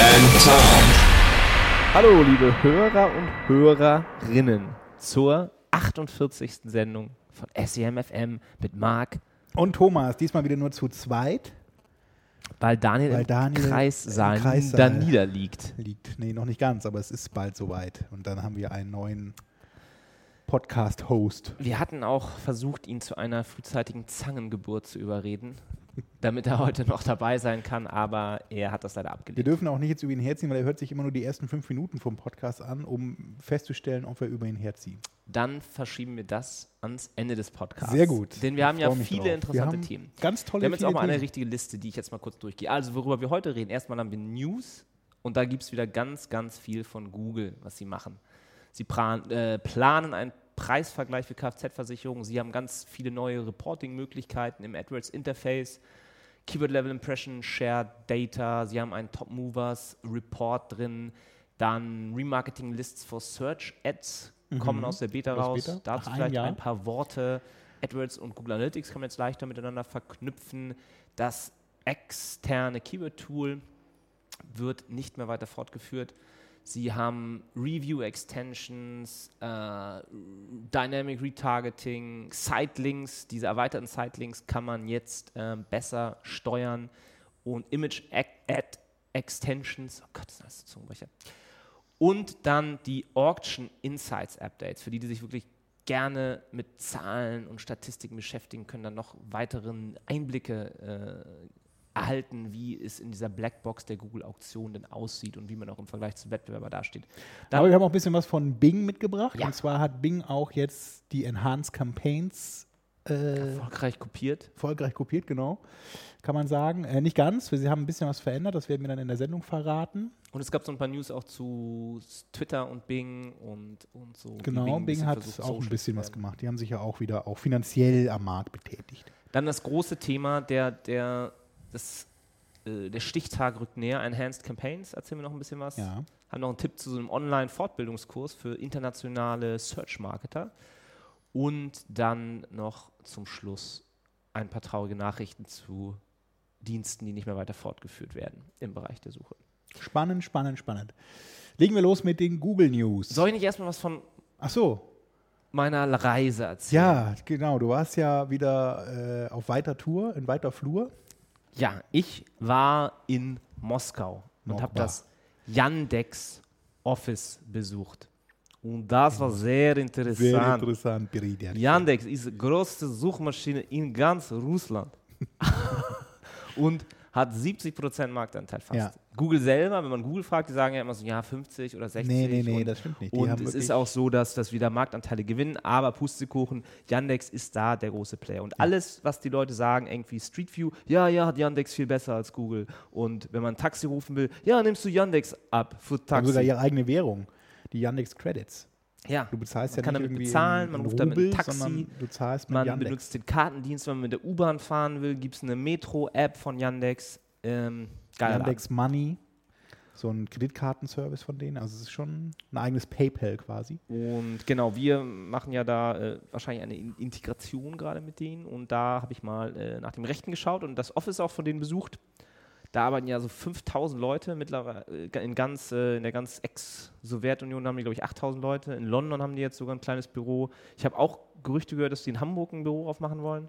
and Tom. Hallo, liebe Hörer und Hörerinnen zur 48. Sendung von SEMFM mit Marc, Und Thomas, diesmal wieder nur zu zweit. weil Daniel, Weil Daniel im Kreissaal, im Kreissaal da niederliegt. Liegt, nee, noch nicht ganz, aber es ist bald soweit. Und dann haben wir einen neuen Podcast-Host. Wir hatten auch versucht, ihn zu einer frühzeitigen Zangengeburt zu überreden, damit er heute noch dabei sein kann, aber er hat das leider Wir abgelehnt. dürfen auch nicht jetzt über ihn herziehen, weil er hört sich immer nur die ersten fünf Minuten vom Podcast an, um festzustellen, ob wir über ihn herziehen. Dann verschieben wir das ans Ende des Podcasts. Sehr gut. Denn wir haben ja viele drauf. interessante wir Themen. Ganz tolle Wir haben jetzt auch mal eine Themen. richtige Liste, die ich jetzt mal kurz durchgehe. Also, worüber wir heute reden. Erstmal haben wir News und da gibt es wieder ganz, ganz viel von Google, was sie machen. Sie plan, äh, planen einen Preisvergleich für Kfz-Versicherungen. Sie haben ganz viele neue Reporting-Möglichkeiten im AdWords-Interface. Keyword Level Impression, Shared Data. Sie haben einen Top Movers Report drin. Dann Remarketing Lists for Search Ads kommen aus der Beta Mhm. Aus raus. Beta? Dazu einem vielleicht Jahr? ein paar Worte. AdWords und Google Analytics kann man jetzt leichter miteinander verknüpfen. Das externe Keyword-Tool wird nicht mehr weiter fortgeführt. Sie haben Review Extensions, äh, Dynamic Retargeting, Sitelinks. Diese erweiterten Sitelinks kann man jetzt ähm, besser steuern und Image Ad Ad Extensions. Oh Gott, das ist ein Zungenbrecher. Und dann die Auction Insights Updates, für die, die sich wirklich gerne mit Zahlen und Statistiken beschäftigen, können dann noch weiteren Einblicke äh, erhalten, wie es in dieser Blackbox der Google-Auktion denn aussieht und wie man auch im Vergleich zum Wettbewerber dasteht. Dann, Aber wir haben auch ein bisschen was von Bing mitgebracht. Ja. Und zwar hat Bing auch jetzt die Enhanced Campaigns äh, erfolgreich kopiert. erfolgreich kopiert, genau. Kann man sagen. Äh, nicht ganz, weil sie haben ein bisschen was verändert, das werden wir dann in der Sendung verraten. Und es gab so ein paar News auch zu Twitter und Bing und, und so. Genau, Bing, bisschen hat versucht, auch ein bisschen was gemacht. Die haben sich ja auch wieder auch finanziell am Markt betätigt. Dann das große Thema, der, der, das, äh, der Stichtag rückt näher, Enhanced Campaigns, erzählen wir noch ein bisschen was. Ja. Haben noch einen Tipp zu so einem Online-Fortbildungskurs für internationale Search-Marketer. Und dann noch zum Schluss ein paar traurige Nachrichten zu Diensten, die nicht mehr weiter fortgeführt werden im Bereich der Suche. Spannend, spannend, spannend. Legen wir los mit den Google News. Soll ich nicht erstmal was von Ach so, meiner Reise erzählen? ja, genau. Du warst ja wieder äh, auf weiter Tour, in weiter Flur. Ja, ich war in Moskau und habe das Yandex Office besucht. Und das war sehr Sehr interessant. interessant, Beridia. Yandex ist die größte Suchmaschine in ganz Russland und hat 70% Marktanteil fast. Ja. Google selber, wenn man Google fragt, die sagen ja immer so, ja, 50 oder 60. Nee, nee, nee, und, das stimmt nicht. Die Und es ist auch so, dass, dass wieder Marktanteile gewinnen, aber Pustekuchen, Yandex ist da der große Player. Und alles, was die Leute sagen, irgendwie Street View, ja, ja, hat Yandex viel besser als Google. Und wenn man ein Taxi rufen will, ja, nimmst du Yandex ab für Taxi. sogar ihre eigene Währung, die Yandex Credits. ja, Du bezahlst man ja kann damit bezahlen, man ruft damit ein Rubel, Taxi, du zahlst mit Man Yandex. benutzt den Kartendienst, wenn man mit der U-Bahn fahren will, gibt es eine Metro-App von Yandex. Ähm. Yandex Money, so ein Kreditkartenservice von denen. Also es ist schon ein eigenes PayPal quasi. Und genau, wir machen ja da äh, wahrscheinlich eine In Integration gerade mit denen. Und da habe ich mal äh, nach dem Rechten geschaut und das Office auch von denen besucht. Da arbeiten ja so 5000 Leute mittlerweile äh, in, ganz, äh, in der ganz Ex-Sowjetunion haben die, glaube ich, 8000 Leute. In London haben die jetzt sogar ein kleines Büro. Ich habe auch Gerüchte gehört, dass die in Hamburg ein Büro aufmachen wollen.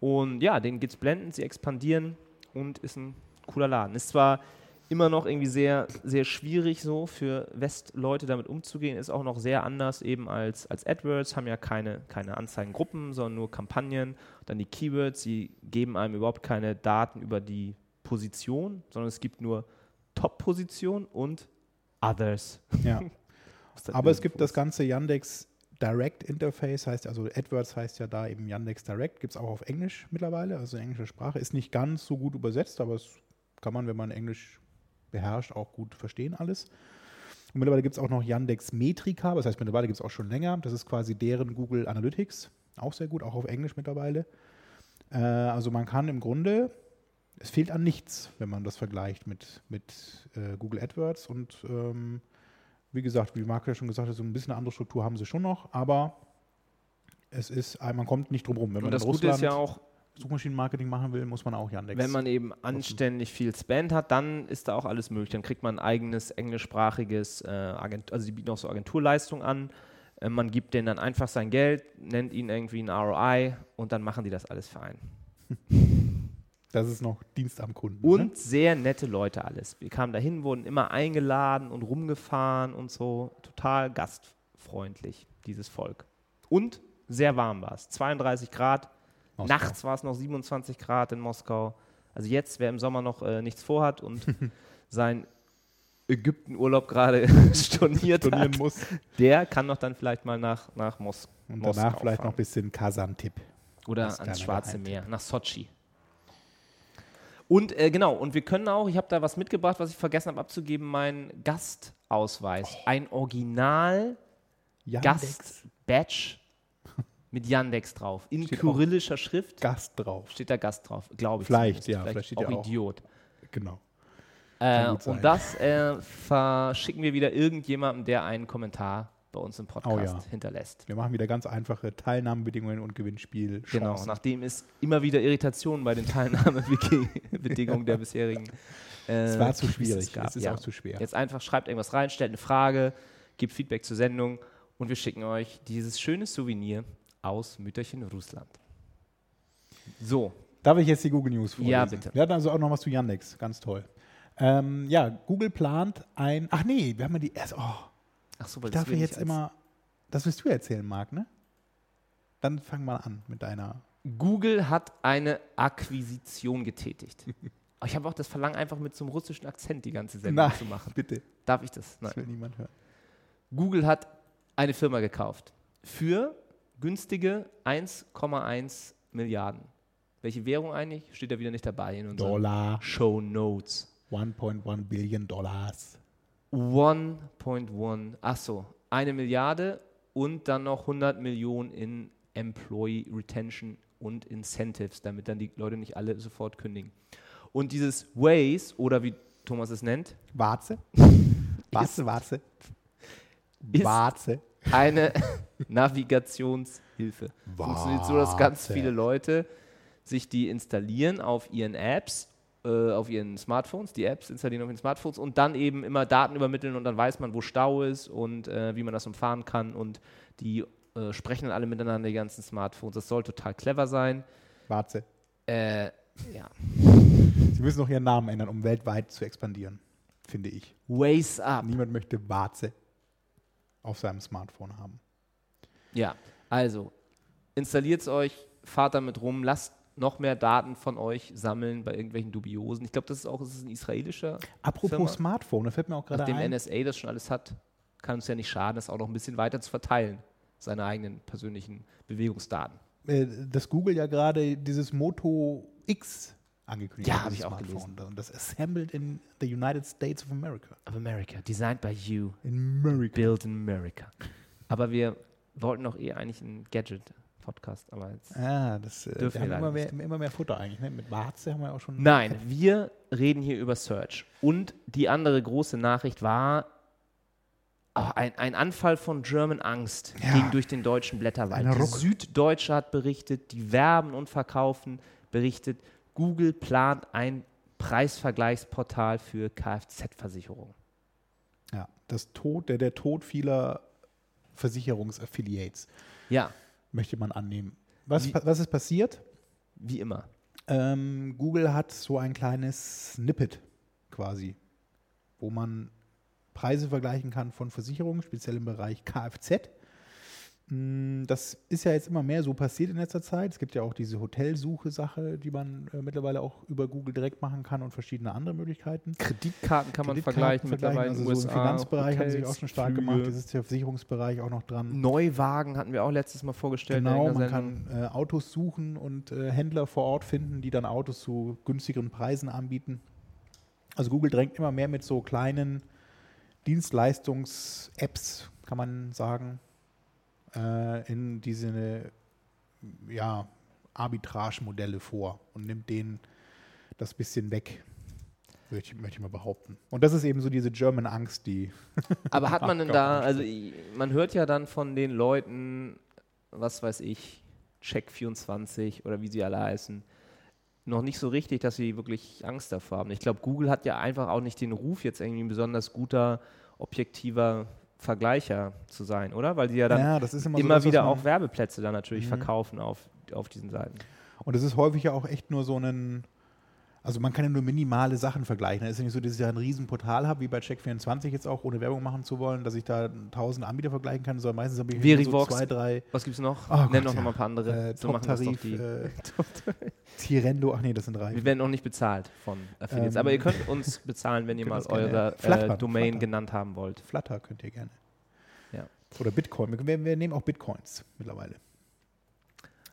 Und ja, denen geht's blendend, sie expandieren und ist ein cooler Laden. Ist zwar immer noch irgendwie sehr, sehr schwierig so für Westleute damit umzugehen, ist auch noch sehr anders eben als, als AdWords, haben ja keine, keine Anzeigengruppen, sondern nur Kampagnen, dann die Keywords, sie geben einem überhaupt keine Daten über die Position, sondern es gibt nur Top-Position und Others. Ja. Aber es gibt das ganze Yandex Direct Interface, heißt also AdWords heißt ja da eben Yandex Direct, gibt es auch auf Englisch mittlerweile, also englische Sprache. Ist nicht ganz so gut übersetzt, aber es kann man, wenn man Englisch beherrscht, auch gut verstehen alles. Und mittlerweile gibt es auch noch Yandex Metrika, das heißt mittlerweile gibt es auch schon länger. Das ist quasi deren Google Analytics, auch sehr gut, auch auf Englisch mittlerweile. Äh, also man kann im Grunde, es fehlt an nichts, wenn man das vergleicht mit, mit äh, Google AdWords. Und ähm, wie gesagt, wie Marc ja schon gesagt hat, so ein bisschen eine andere Struktur haben sie schon noch, aber es ist, man kommt nicht drum rum. Wenn Und man das in Gute Russland ist ja auch, Suchmaschinenmarketing machen will, muss man auch Yandex. wenn man eben anständig viel Spend hat, dann ist da auch alles möglich. Dann kriegt man ein eigenes englischsprachiges, äh, Agent also die bieten auch so Agenturleistungen an. Äh, man gibt denen dann einfach sein Geld, nennt ihnen irgendwie ein ROI und dann machen die das alles für einen. das ist noch Dienst am Kunden. Und ne? sehr nette Leute alles. Wir kamen dahin, wurden immer eingeladen und rumgefahren und so. Total gastfreundlich, dieses Volk. Und sehr warm war es. 32 Grad. Moskau. Nachts war es noch 27 Grad in Moskau. Also jetzt, wer im Sommer noch äh, nichts vorhat und sein Ägyptenurlaub gerade storniert hat, muss. der kann doch dann vielleicht mal nach, nach Mos Und Moskau danach vielleicht fahren. noch ein bisschen Kasantip. Oder ans Schwarze. Meer, nach Sochi. Und äh, genau, und wir können auch, ich habe da was mitgebracht, was ich vergessen habe abzugeben, meinen Gastausweis. Ein Original Gast-Badge mit Yandex drauf. In Steht kyrillischer Schrift Gast drauf. steht da Gast drauf, glaube ich. Vielleicht, zumindest. ja, vielleicht steht auch auch. Idiot. Genau. Äh, und das äh, verschicken wir wieder irgendjemandem, der einen Kommentar bei uns im Podcast Oh ja. hinterlässt. Wir machen wieder ganz einfache Teilnahmebedingungen und Gewinnspiel. Genau, nachdem es immer wieder Irritationen bei den Teilnahmebedingungen der bisherigen. Äh, Es war zu schwierig. gab. Es ist Ja. auch zu schwer. Jetzt einfach schreibt irgendwas rein, stellt eine Frage, gebt Feedback zur Sendung und wir schicken euch dieses schöne Souvenir aus Mütterchen Russland. So, Darf ich jetzt die Google News vorlesen? Ja, bitte. Wir hatten also auch noch was zu Yandex. Ganz toll. Ähm, ja, Google plant ein. Ach nee, wir haben ja die. Oh, ach so, weil ich darf ja nicht jetzt immer. Das willst du erzählen, Marc, ne? Dann fang mal an mit deiner. Google hat eine Akquisition getätigt. Aber ich habe auch das Verlangen, einfach mit so einem russischen Akzent die ganze Sendung Nein. zu machen. Bitte. Darf ich das? Das Nein. will niemand hören. Google hat eine Firma gekauft für günstige 1,1 Milliarden. Welche Währung eigentlich? Steht da wieder nicht dabei in unseren Dollar. Show Notes. 1.1 Billion Dollars. 1.1, ach so, eine Milliarde und dann noch 100 Millionen in Employee Retention und Incentives, damit dann die Leute nicht alle sofort kündigen. Und dieses Waze, oder wie Thomas es nennt, Warze. Warze, Warze. Warze. eine Navigationshilfe. Funktioniert so, dass ganz viele Leute sich die installieren auf ihren Apps, äh, auf ihren Smartphones, die Apps installieren auf ihren Smartphones und dann eben immer Daten übermitteln und dann weiß man, wo Stau ist und äh, wie man das umfahren kann und die äh, sprechen dann alle miteinander, die ganzen Smartphones. Das soll total clever sein. Warze. Äh, ja. Sie müssen noch ihren Namen ändern, um weltweit zu expandieren, finde ich. Waze up. Niemand möchte Warze auf seinem Smartphone haben. Ja, also installiert es euch, fahrt damit rum, lasst noch mehr Daten von euch sammeln bei irgendwelchen Dubiosen. Ich glaube, das ist auch es ist ein israelischer. Apropos Firma. Smartphone, da fällt mir auch gerade Nachdem ein. NSA das schon alles hat, kann es ja nicht schaden, das auch noch ein bisschen weiter zu verteilen, seine eigenen persönlichen Bewegungsdaten. äh, dass Google ja gerade dieses Moto X angekündigt Ja, hat. hab dieses ich auch Smartphone. Und das assembled in the United States of America. Of America, designed by you, In America. built in America. Aber wir wollten doch eh eigentlich einen Gadget-Podcast, aber jetzt. Ah, das äh, Dürfen wir wir immer mehr, immer mehr Futter eigentlich. Ne? Mit Warze haben wir auch schon. Nein, wir reden hier über Search. Und die andere große Nachricht war oh, ein, ein Anfall von German Angst Ja. ging durch den deutschen Blätterwald. Die Süddeutsche hat berichtet, die Werben und Verkaufen berichtet, Google plant ein Preisvergleichsportal für Kfz-Versicherung. Ja, das Tod, der, der Tod vieler Versicherungsaffiliates Ja, möchte man annehmen. Was, Wie- was ist passiert? wie immer. Ähm, Google hat so ein kleines Snippet quasi, wo man Preise vergleichen kann von Versicherungen, speziell im Bereich Kfz. Mm, Das ist ja jetzt immer mehr so passiert in letzter Zeit. Es gibt ja auch diese Hotelsuche-Sache, die man äh, mittlerweile auch über Google direkt machen kann und verschiedene andere Möglichkeiten. Kreditkarten kann man Kreditkarten vergleichen, mittlerweile also in so im USA, Finanzbereich haben sie sich Hotels, auch schon stark Flüge. gemacht. Das ist der Versicherungsbereich auch noch dran. Neuwagen hatten wir auch letztes Mal vorgestellt. Genau, man Sendung. kann äh, Autos suchen und äh, Händler vor Ort finden, die dann Autos zu günstigeren Preisen anbieten. Also Google drängt immer mehr mit so kleinen Dienstleistungs-Apps, kann man sagen, äh, in diese ja, Arbitrage-Modelle vor und nimmt denen das bisschen weg. Möchte ich, möchte ich mal behaupten. Und das ist eben so diese German Angst, die. Aber hat man denn da, also man hört ja dann von den Leuten, was weiß ich, Check24 oder wie sie alle heißen, noch nicht so richtig, dass sie wirklich Angst davor haben. Ich glaube, Google hat ja einfach auch nicht den Ruf, jetzt irgendwie ein besonders guter, objektiver Vergleicher zu sein, oder? Weil sie ja dann Ja, das ist immer immer, so wieder auch Werbeplätze dann natürlich Mhm. verkaufen auf, auf diesen Seiten. Und es ist häufig ja auch echt nur so ein, also man kann ja nur minimale Sachen vergleichen. Es ist ja nicht so, dass ich ja ein riesen Portal habe, wie bei Check24 jetzt auch, ohne Werbung machen zu wollen, dass ich da tausend Anbieter vergleichen kann, sondern meistens habe ich nur so Verivox. zwei, drei Was gibt es noch? Oh Nenn Gott, noch ja. mal ein paar andere. äh, Top-Tarif, äh, Tirendo, ach nee, das sind drei. Wir werden auch nicht bezahlt von Affiliates. Ähm, Aber ihr könnt uns bezahlen, wenn ihr mal eure ja. Flattern, äh, Domain flattern. genannt haben wollt. Flutter könnt ihr gerne. Ja. Oder Bitcoin. Wir, wir nehmen auch Bitcoins mittlerweile.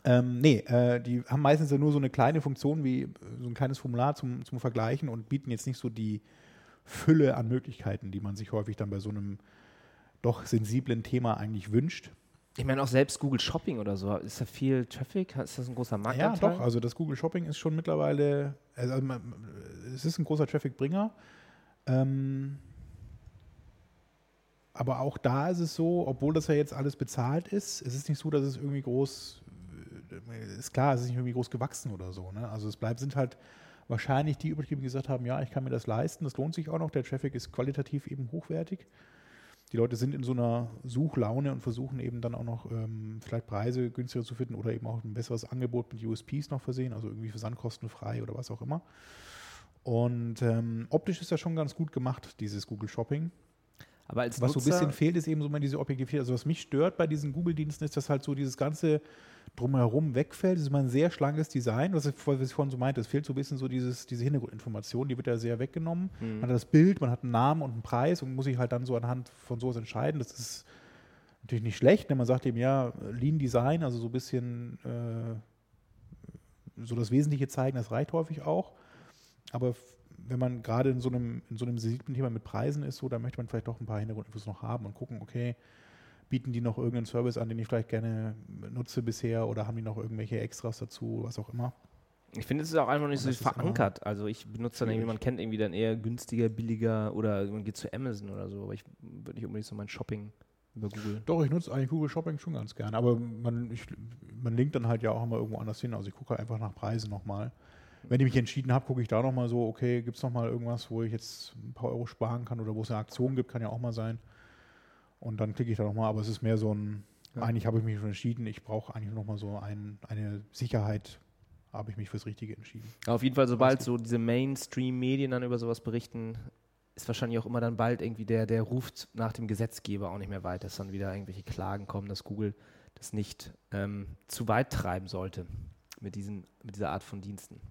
Ähm, nee, äh, die haben meistens ja nur so eine kleine Funktion wie äh, so ein kleines Formular zum, zum Vergleichen und bieten jetzt nicht so die Fülle an Möglichkeiten, die man sich häufig dann bei so einem doch sensiblen Thema eigentlich wünscht. Ich meine auch selbst Google Shopping oder so. Ist da viel Traffic? Ist das ein großer Ja, Marktanteil? doch. Also das Google Shopping ist schon mittlerweile, also man- es ist ein großer Traffic-Bringer. Ähm, aber auch da ist es so, obwohl das ja jetzt alles bezahlt ist, es ist nicht so, dass es irgendwie groß, äh, ist klar, es ist nicht irgendwie groß gewachsen oder so. Ne? Also es bleibt, sind halt wahrscheinlich die übrig, die gesagt haben, ja, ich kann mir das leisten, das lohnt sich auch noch, der Traffic ist qualitativ eben hochwertig. Die Leute sind in so einer Suchlaune und versuchen eben dann auch noch ähm, vielleicht Preise günstiger zu finden oder eben auch ein besseres Angebot mit USPs noch versehen, also irgendwie versandkostenfrei oder was auch immer. Und ähm, optisch ist das schon ganz gut gemacht, dieses Google Shopping. Aber als Was so Nutzer, ein bisschen fehlt, ist eben so mal diese Objektivität. Also was mich stört bei diesen Google-Diensten ist, dass halt so dieses ganze drumherum wegfällt. Es ist immer ein sehr schlankes Design, was ich, was ich vorhin so meinte. Es fehlt so ein bisschen so dieses, diese Hintergrundinformation, die wird ja sehr weggenommen. Mhm. Man hat das Bild, man hat einen Namen und einen Preis und muss sich halt dann so anhand von sowas entscheiden. Das ist natürlich nicht schlecht, denn man sagt eben ja, Lean Design, also so ein bisschen äh, so das Wesentliche zeigen, das reicht häufig auch. Aber wenn man gerade in so einem, in so einem sensiblen Thema mit Preisen ist, so, da möchte man vielleicht doch ein paar Hintergrundinfos noch haben und gucken, okay, bieten die noch irgendeinen Service an, den ich vielleicht gerne nutze bisher oder haben die noch irgendwelche Extras dazu, was auch immer. ich finde, es ist auch einfach nicht so verankert. Also ich benutze dann irgendwie, man kennt irgendwie dann eher günstiger, billiger oder man geht zu Amazon oder so. Aber ich würde nicht unbedingt so mein Shopping über Google. Doch, ich nutze eigentlich Google Shopping schon ganz gerne, aber man, ich, man linkt dann halt ja auch immer irgendwo anders hin. Also ich gucke halt einfach nach Preisen nochmal. Wenn ich mich entschieden habe, gucke ich da nochmal so, okay, gibt es nochmal irgendwas, wo ich jetzt ein paar Euro sparen kann oder wo es eine Aktion gibt, kann ja auch mal sein. Und dann klicke ich da nochmal, aber es ist mehr so ein, Ja. eigentlich habe ich mich schon entschieden, ich brauche eigentlich nochmal so ein, eine Sicherheit, habe ich mich fürs Richtige entschieden. Auf jeden Fall, sobald so diese Mainstream-Medien dann über sowas berichten, ist wahrscheinlich auch immer dann bald irgendwie der, der ruft nach dem Gesetzgeber auch nicht mehr weit, dass dann wieder irgendwelche Klagen kommen, dass Google das nicht ähm, zu weit treiben sollte mit, diesen, mit dieser Art von Diensten.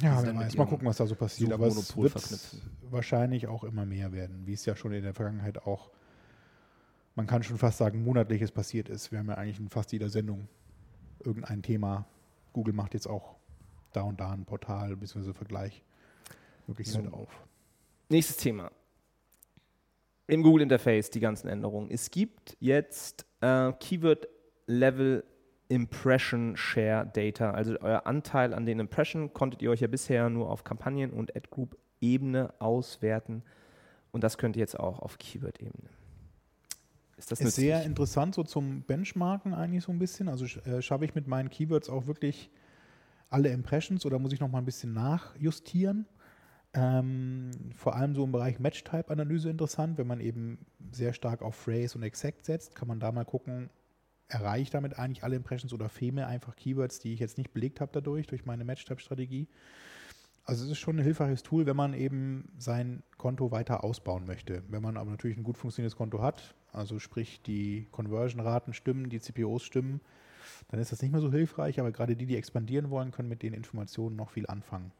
Ja, sie wer weiß. Mal gucken, was da so passiert. Aber es wird wahrscheinlich auch immer mehr werden, wie es ja schon in der Vergangenheit auch, man kann schon fast sagen, monatliches passiert ist. Wir haben ja eigentlich in fast jeder Sendung irgendein Thema. Google macht jetzt auch da und da ein Portal bzw. Vergleich Möglichkeit So. auf. Nächstes Thema. Im Google Interface die ganzen Änderungen. Es gibt jetzt äh, Keyword Level Impression Share Data. Also euer Anteil an den Impression konntet ihr euch ja bisher nur auf Kampagnen- und Ad-Group-Ebene auswerten. Und das könnt ihr jetzt auch auf Keyword-Ebene. Ist das Ist sehr interessant so zum Benchmarken eigentlich so ein bisschen. Also äh, schaffe ich mit meinen Keywords auch wirklich alle Impressions oder muss ich noch mal ein bisschen nachjustieren? Ähm, vor allem so im Bereich Match-Type-Analyse interessant, wenn man eben sehr stark auf Phrase und Exact setzt, kann man da mal gucken, erreiche ich damit eigentlich alle Impressions oder mir einfach Keywords, die ich jetzt nicht belegt habe dadurch, durch meine Match-Type-Strategie. Also es ist schon ein hilfreiches Tool, wenn man eben sein Konto weiter ausbauen möchte. Wenn man aber natürlich ein gut funktionierendes Konto hat, also sprich die Conversion-Raten stimmen, die CPOs stimmen, dann ist das nicht mehr so hilfreich, aber gerade die, die expandieren wollen, können mit den Informationen noch viel anfangen.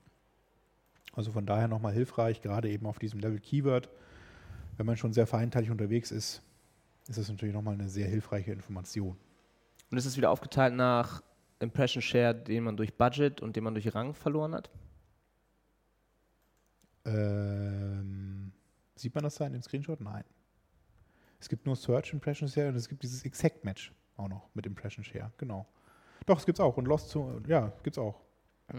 Also von daher nochmal hilfreich, gerade eben auf diesem Level Keyword. Wenn man schon sehr feinteilig unterwegs ist, ist das natürlich nochmal eine sehr hilfreiche Information. Und ist es wieder aufgeteilt nach Impression Share, den man durch Budget und den man durch Rang verloren hat? Ähm, sieht man das da in dem Screenshot? Nein. Es gibt nur Search Impression Share und es gibt dieses Exact Match auch noch mit Impression Share. Genau. Doch, es gibt's auch. Und Lost zu, ja, gibt's auch.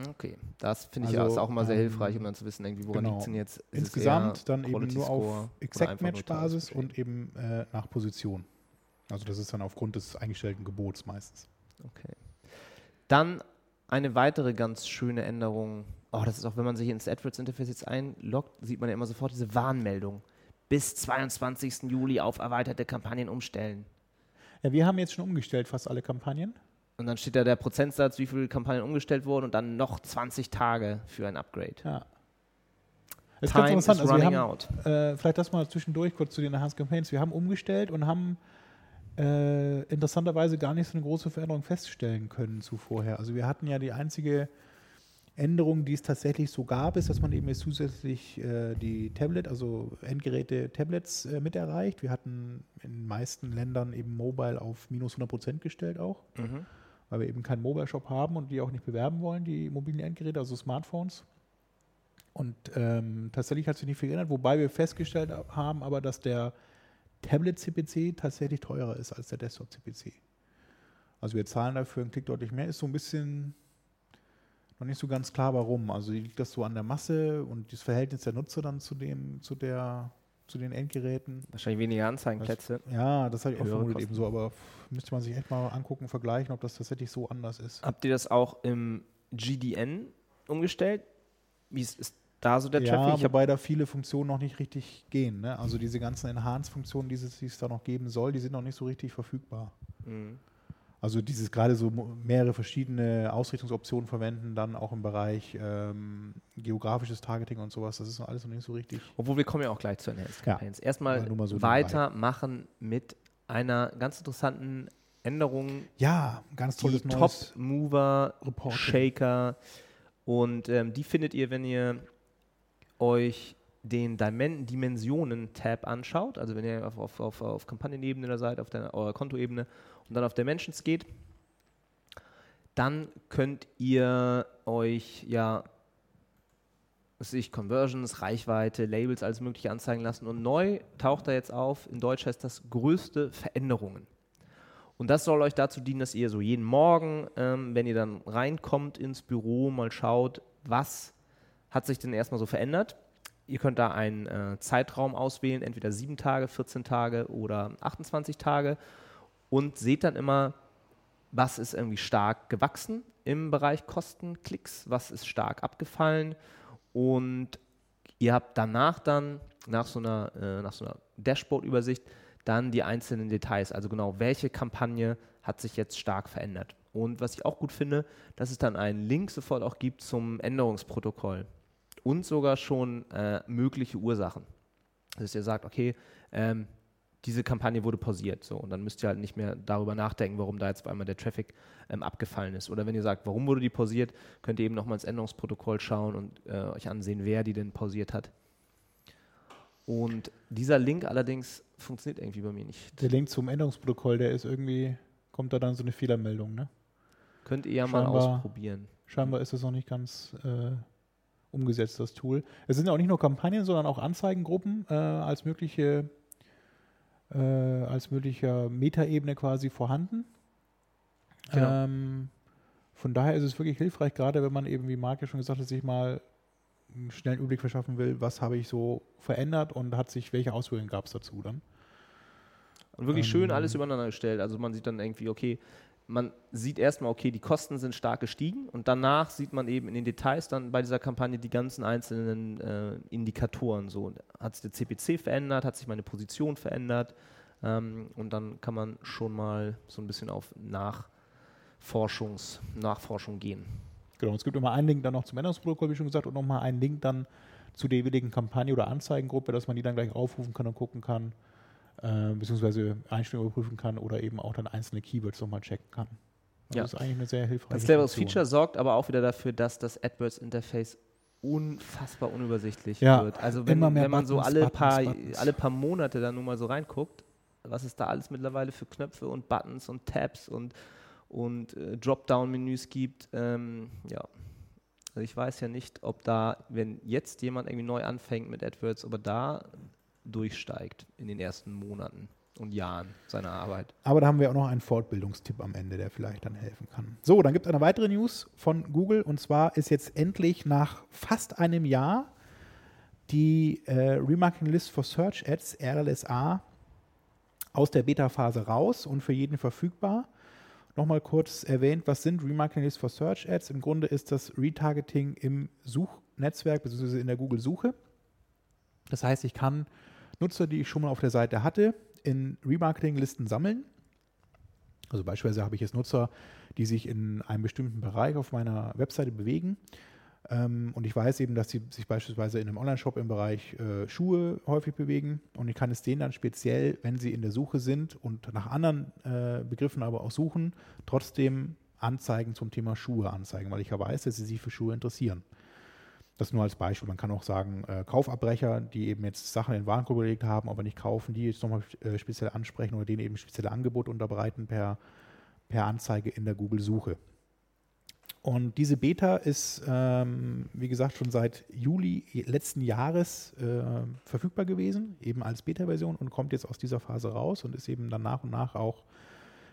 Okay, das finde ich Also, ist auch mal sehr ähm, hilfreich, um dann zu wissen, irgendwie, woran genau. liegt es denn jetzt? Ist es Insgesamt dann eben nur Score auf oder Exact einfach nur Match Basis Tagesgeschehen? und eben äh, nach Position. Also das ist dann aufgrund des eingestellten Gebots meistens. Okay. Dann eine weitere ganz schöne Änderung. Oh, das ist auch, wenn man sich ins AdWords-Interface jetzt einloggt, sieht man ja immer sofort diese Warnmeldung. Bis 22. Juli auf erweiterte Kampagnen umstellen. Ja, wir haben jetzt schon umgestellt, fast alle Kampagnen. Und dann steht da der Prozentsatz, wie viele Kampagnen umgestellt wurden und dann noch 20 Tage für ein Upgrade. Ja. Das ist Time ganz is interessant. Also wir haben, äh, vielleicht das mal zwischendurch kurz zu den Enhanced Campaigns. Wir haben umgestellt und haben äh, interessanterweise gar nicht so eine große Veränderung feststellen können zu vorher. Also wir hatten ja die einzige Änderung, die es tatsächlich so gab, ist, dass man eben jetzt zusätzlich äh, die Tablet, also Endgeräte, Tablets äh, mit erreicht. Wir hatten in den meisten Ländern eben Mobile auf minus 100 Prozent gestellt auch, Mhm. Weil wir eben keinen Mobile-Shop haben und die auch nicht bewerben wollen, die mobilen Endgeräte, also Smartphones. Und ähm, tatsächlich hat sich nicht viel geändert, wobei wir festgestellt haben, aber dass der Tablet-CPC tatsächlich teurer ist als der Desktop-CPC. Also wir zahlen dafür einen Klick deutlich mehr, ist so ein bisschen noch nicht so ganz klar, warum. Also liegt das so an der Masse und das Verhältnis der Nutzer dann zu dem, zu der, zu den Endgeräten? Wahrscheinlich weniger Anzeigenplätze. Ja, das habe ich auch vermutet Kosten. eben so, aber müsste man sich echt mal angucken, vergleichen, ob das tatsächlich so anders ist. Habt ihr das auch im GDN umgestellt? Wie ist, ist da so der ja, Traffic? Ich hab, wobei da viele Funktionen noch nicht richtig gehen. Ne? Also diese ganzen Enhance-Funktionen, die es, die es da noch geben soll, die sind noch nicht so richtig verfügbar. Mhm. Also dieses gerade so mehrere verschiedene Ausrichtungsoptionen verwenden, dann auch im Bereich ähm, geografisches Targeting und sowas, das ist alles noch nicht so richtig. Obwohl wir kommen ja auch gleich zu Ja. Campaigns. Erstmal Aber nur mal so weitermachen mit einer ganz interessanten Änderung. Ja, ganz Die tolles Top neues Mover, Reporting. Shaker. Und ähm, die findet ihr, wenn ihr euch den Dimen Dimensionen-Tab anschaut. Also wenn ihr auf, auf, auf, auf Kampagnenebene da seid, auf der eurer Kontoebene und dann auf Dimensions geht, dann könnt ihr euch ja was weiß ich, Conversions, Reichweite, Labels alles mögliche anzeigen lassen. Und neu taucht da jetzt auf, in Deutsch heißt das größte Veränderungen. Und das soll euch dazu dienen, dass ihr so jeden Morgen, ähm, wenn ihr dann reinkommt ins Büro, mal schaut, was hat sich denn erstmal so verändert. Ihr könnt da einen äh, Zeitraum auswählen, entweder 7 Tage, 14 Tage oder 28 Tage und seht dann immer, was ist irgendwie stark gewachsen im Bereich Kosten, Klicks, was ist stark abgefallen und ihr habt danach dann, nach so einer, äh, so einer Dashboard-Übersicht, dann die einzelnen Details, also genau, welche Kampagne hat sich jetzt stark verändert. Und was ich auch gut finde, dass es dann einen Link sofort auch gibt zum Änderungsprotokoll und sogar schon äh, mögliche Ursachen. Dass ihr sagt, okay, ähm, diese Kampagne wurde pausiert. So, und dann müsst ihr halt nicht mehr darüber nachdenken, warum da jetzt auf einmal der Traffic ähm, abgefallen ist. Oder wenn ihr sagt, warum wurde die pausiert, könnt ihr eben nochmal ins Änderungsprotokoll schauen und äh, euch ansehen, wer die denn pausiert hat. Und dieser Link allerdings funktioniert irgendwie bei mir nicht. Der Link zum Änderungsprotokoll, der ist irgendwie, kommt da dann so eine Fehlermeldung, ne? Könnt ihr ja mal Scheinbar- ausprobieren. Scheinbar ist das noch nicht ganz äh, umgesetzt, das Tool. Es sind ja auch nicht nur Kampagnen, sondern auch Anzeigengruppen äh, als mögliche äh, als möglicher Metaebene quasi vorhanden. Genau. Ähm, von daher ist es wirklich hilfreich, gerade wenn man eben, wie Marc ja schon gesagt hat, sich mal einen schnellen Überblick verschaffen will, was habe ich so verändert und hat sich, welche Auswirkungen gab es dazu dann. Und wirklich schön Ähm, alles übereinander gestellt. Also man sieht dann irgendwie, okay, man sieht erstmal, okay, die Kosten sind stark gestiegen und danach sieht man eben in den Details dann bei dieser Kampagne die ganzen einzelnen äh, Indikatoren. So hat sich der CPC verändert, hat sich meine Position verändert ähm, und dann kann man schon mal so ein bisschen auf Nachforschungs, Nachforschung gehen. Genau, es gibt immer einen Link dann noch zum Änderungsprotokoll, wie schon gesagt, und nochmal einen Link dann zu der jeweiligen Kampagne oder Anzeigengruppe, dass man die dann gleich aufrufen kann und gucken kann, äh, beziehungsweise Einstellungen überprüfen kann oder eben auch dann einzelne Keywords nochmal checken kann. Also Ja. Das ist eigentlich eine sehr hilfreiche Ganz cleveres. Feature sorgt aber auch wieder dafür, dass das AdWords-Interface unfassbar unübersichtlich Ja, wird. Also wenn, wenn man so Buttons, alle, Buttons, paar, Buttons. alle paar Monate da nur mal so reinguckt, was es da alles mittlerweile für Knöpfe und Buttons und Tabs und, und äh, Dropdown-Menüs gibt, ähm, ja, Also ich weiß ja nicht, ob da, wenn jetzt jemand irgendwie neu anfängt mit AdWords, ob er da durchsteigt in den ersten Monaten und Jahren seiner Arbeit. Aber da haben wir auch noch einen Fortbildungstipp am Ende, der vielleicht dann helfen kann. So, dann gibt es eine weitere News von Google und zwar ist jetzt endlich nach fast einem Jahr die äh, Remarketing List for Search Ads, RLSA, aus der Beta-Phase raus und für jeden verfügbar. Nochmal kurz erwähnt, was sind Remarketing List for Search Ads? Im Grunde ist das Retargeting im Suchnetzwerk bzw. in der Google-Suche. Das heißt, ich kann Nutzer, die ich schon mal auf der Seite hatte, in Remarketing-Listen sammeln. Also beispielsweise habe ich jetzt Nutzer, die sich in einem bestimmten Bereich auf meiner Webseite bewegen. Ähm, und ich weiß eben, dass sie sich beispielsweise in einem Online-Shop im Bereich äh, Schuhe häufig bewegen. Und ich kann es denen dann speziell, wenn sie in der Suche sind und nach anderen äh, Begriffen aber auch suchen, trotzdem Anzeigen zum Thema Schuhe anzeigen, weil ich ja weiß, dass sie sich für Schuhe interessieren. Das nur als Beispiel. Man kann auch sagen, äh, Kaufabbrecher, die eben jetzt Sachen in den Warenkorb gelegt haben, aber nicht kaufen, die jetzt nochmal äh, speziell ansprechen oder denen eben spezielle Angebote unterbreiten per, per Anzeige in der Google-Suche. Und diese Beta ist, ähm, wie gesagt, schon seit Juli letzten Jahres äh, verfügbar gewesen, eben als Beta-Version und kommt jetzt aus dieser Phase raus und ist eben dann nach und nach auch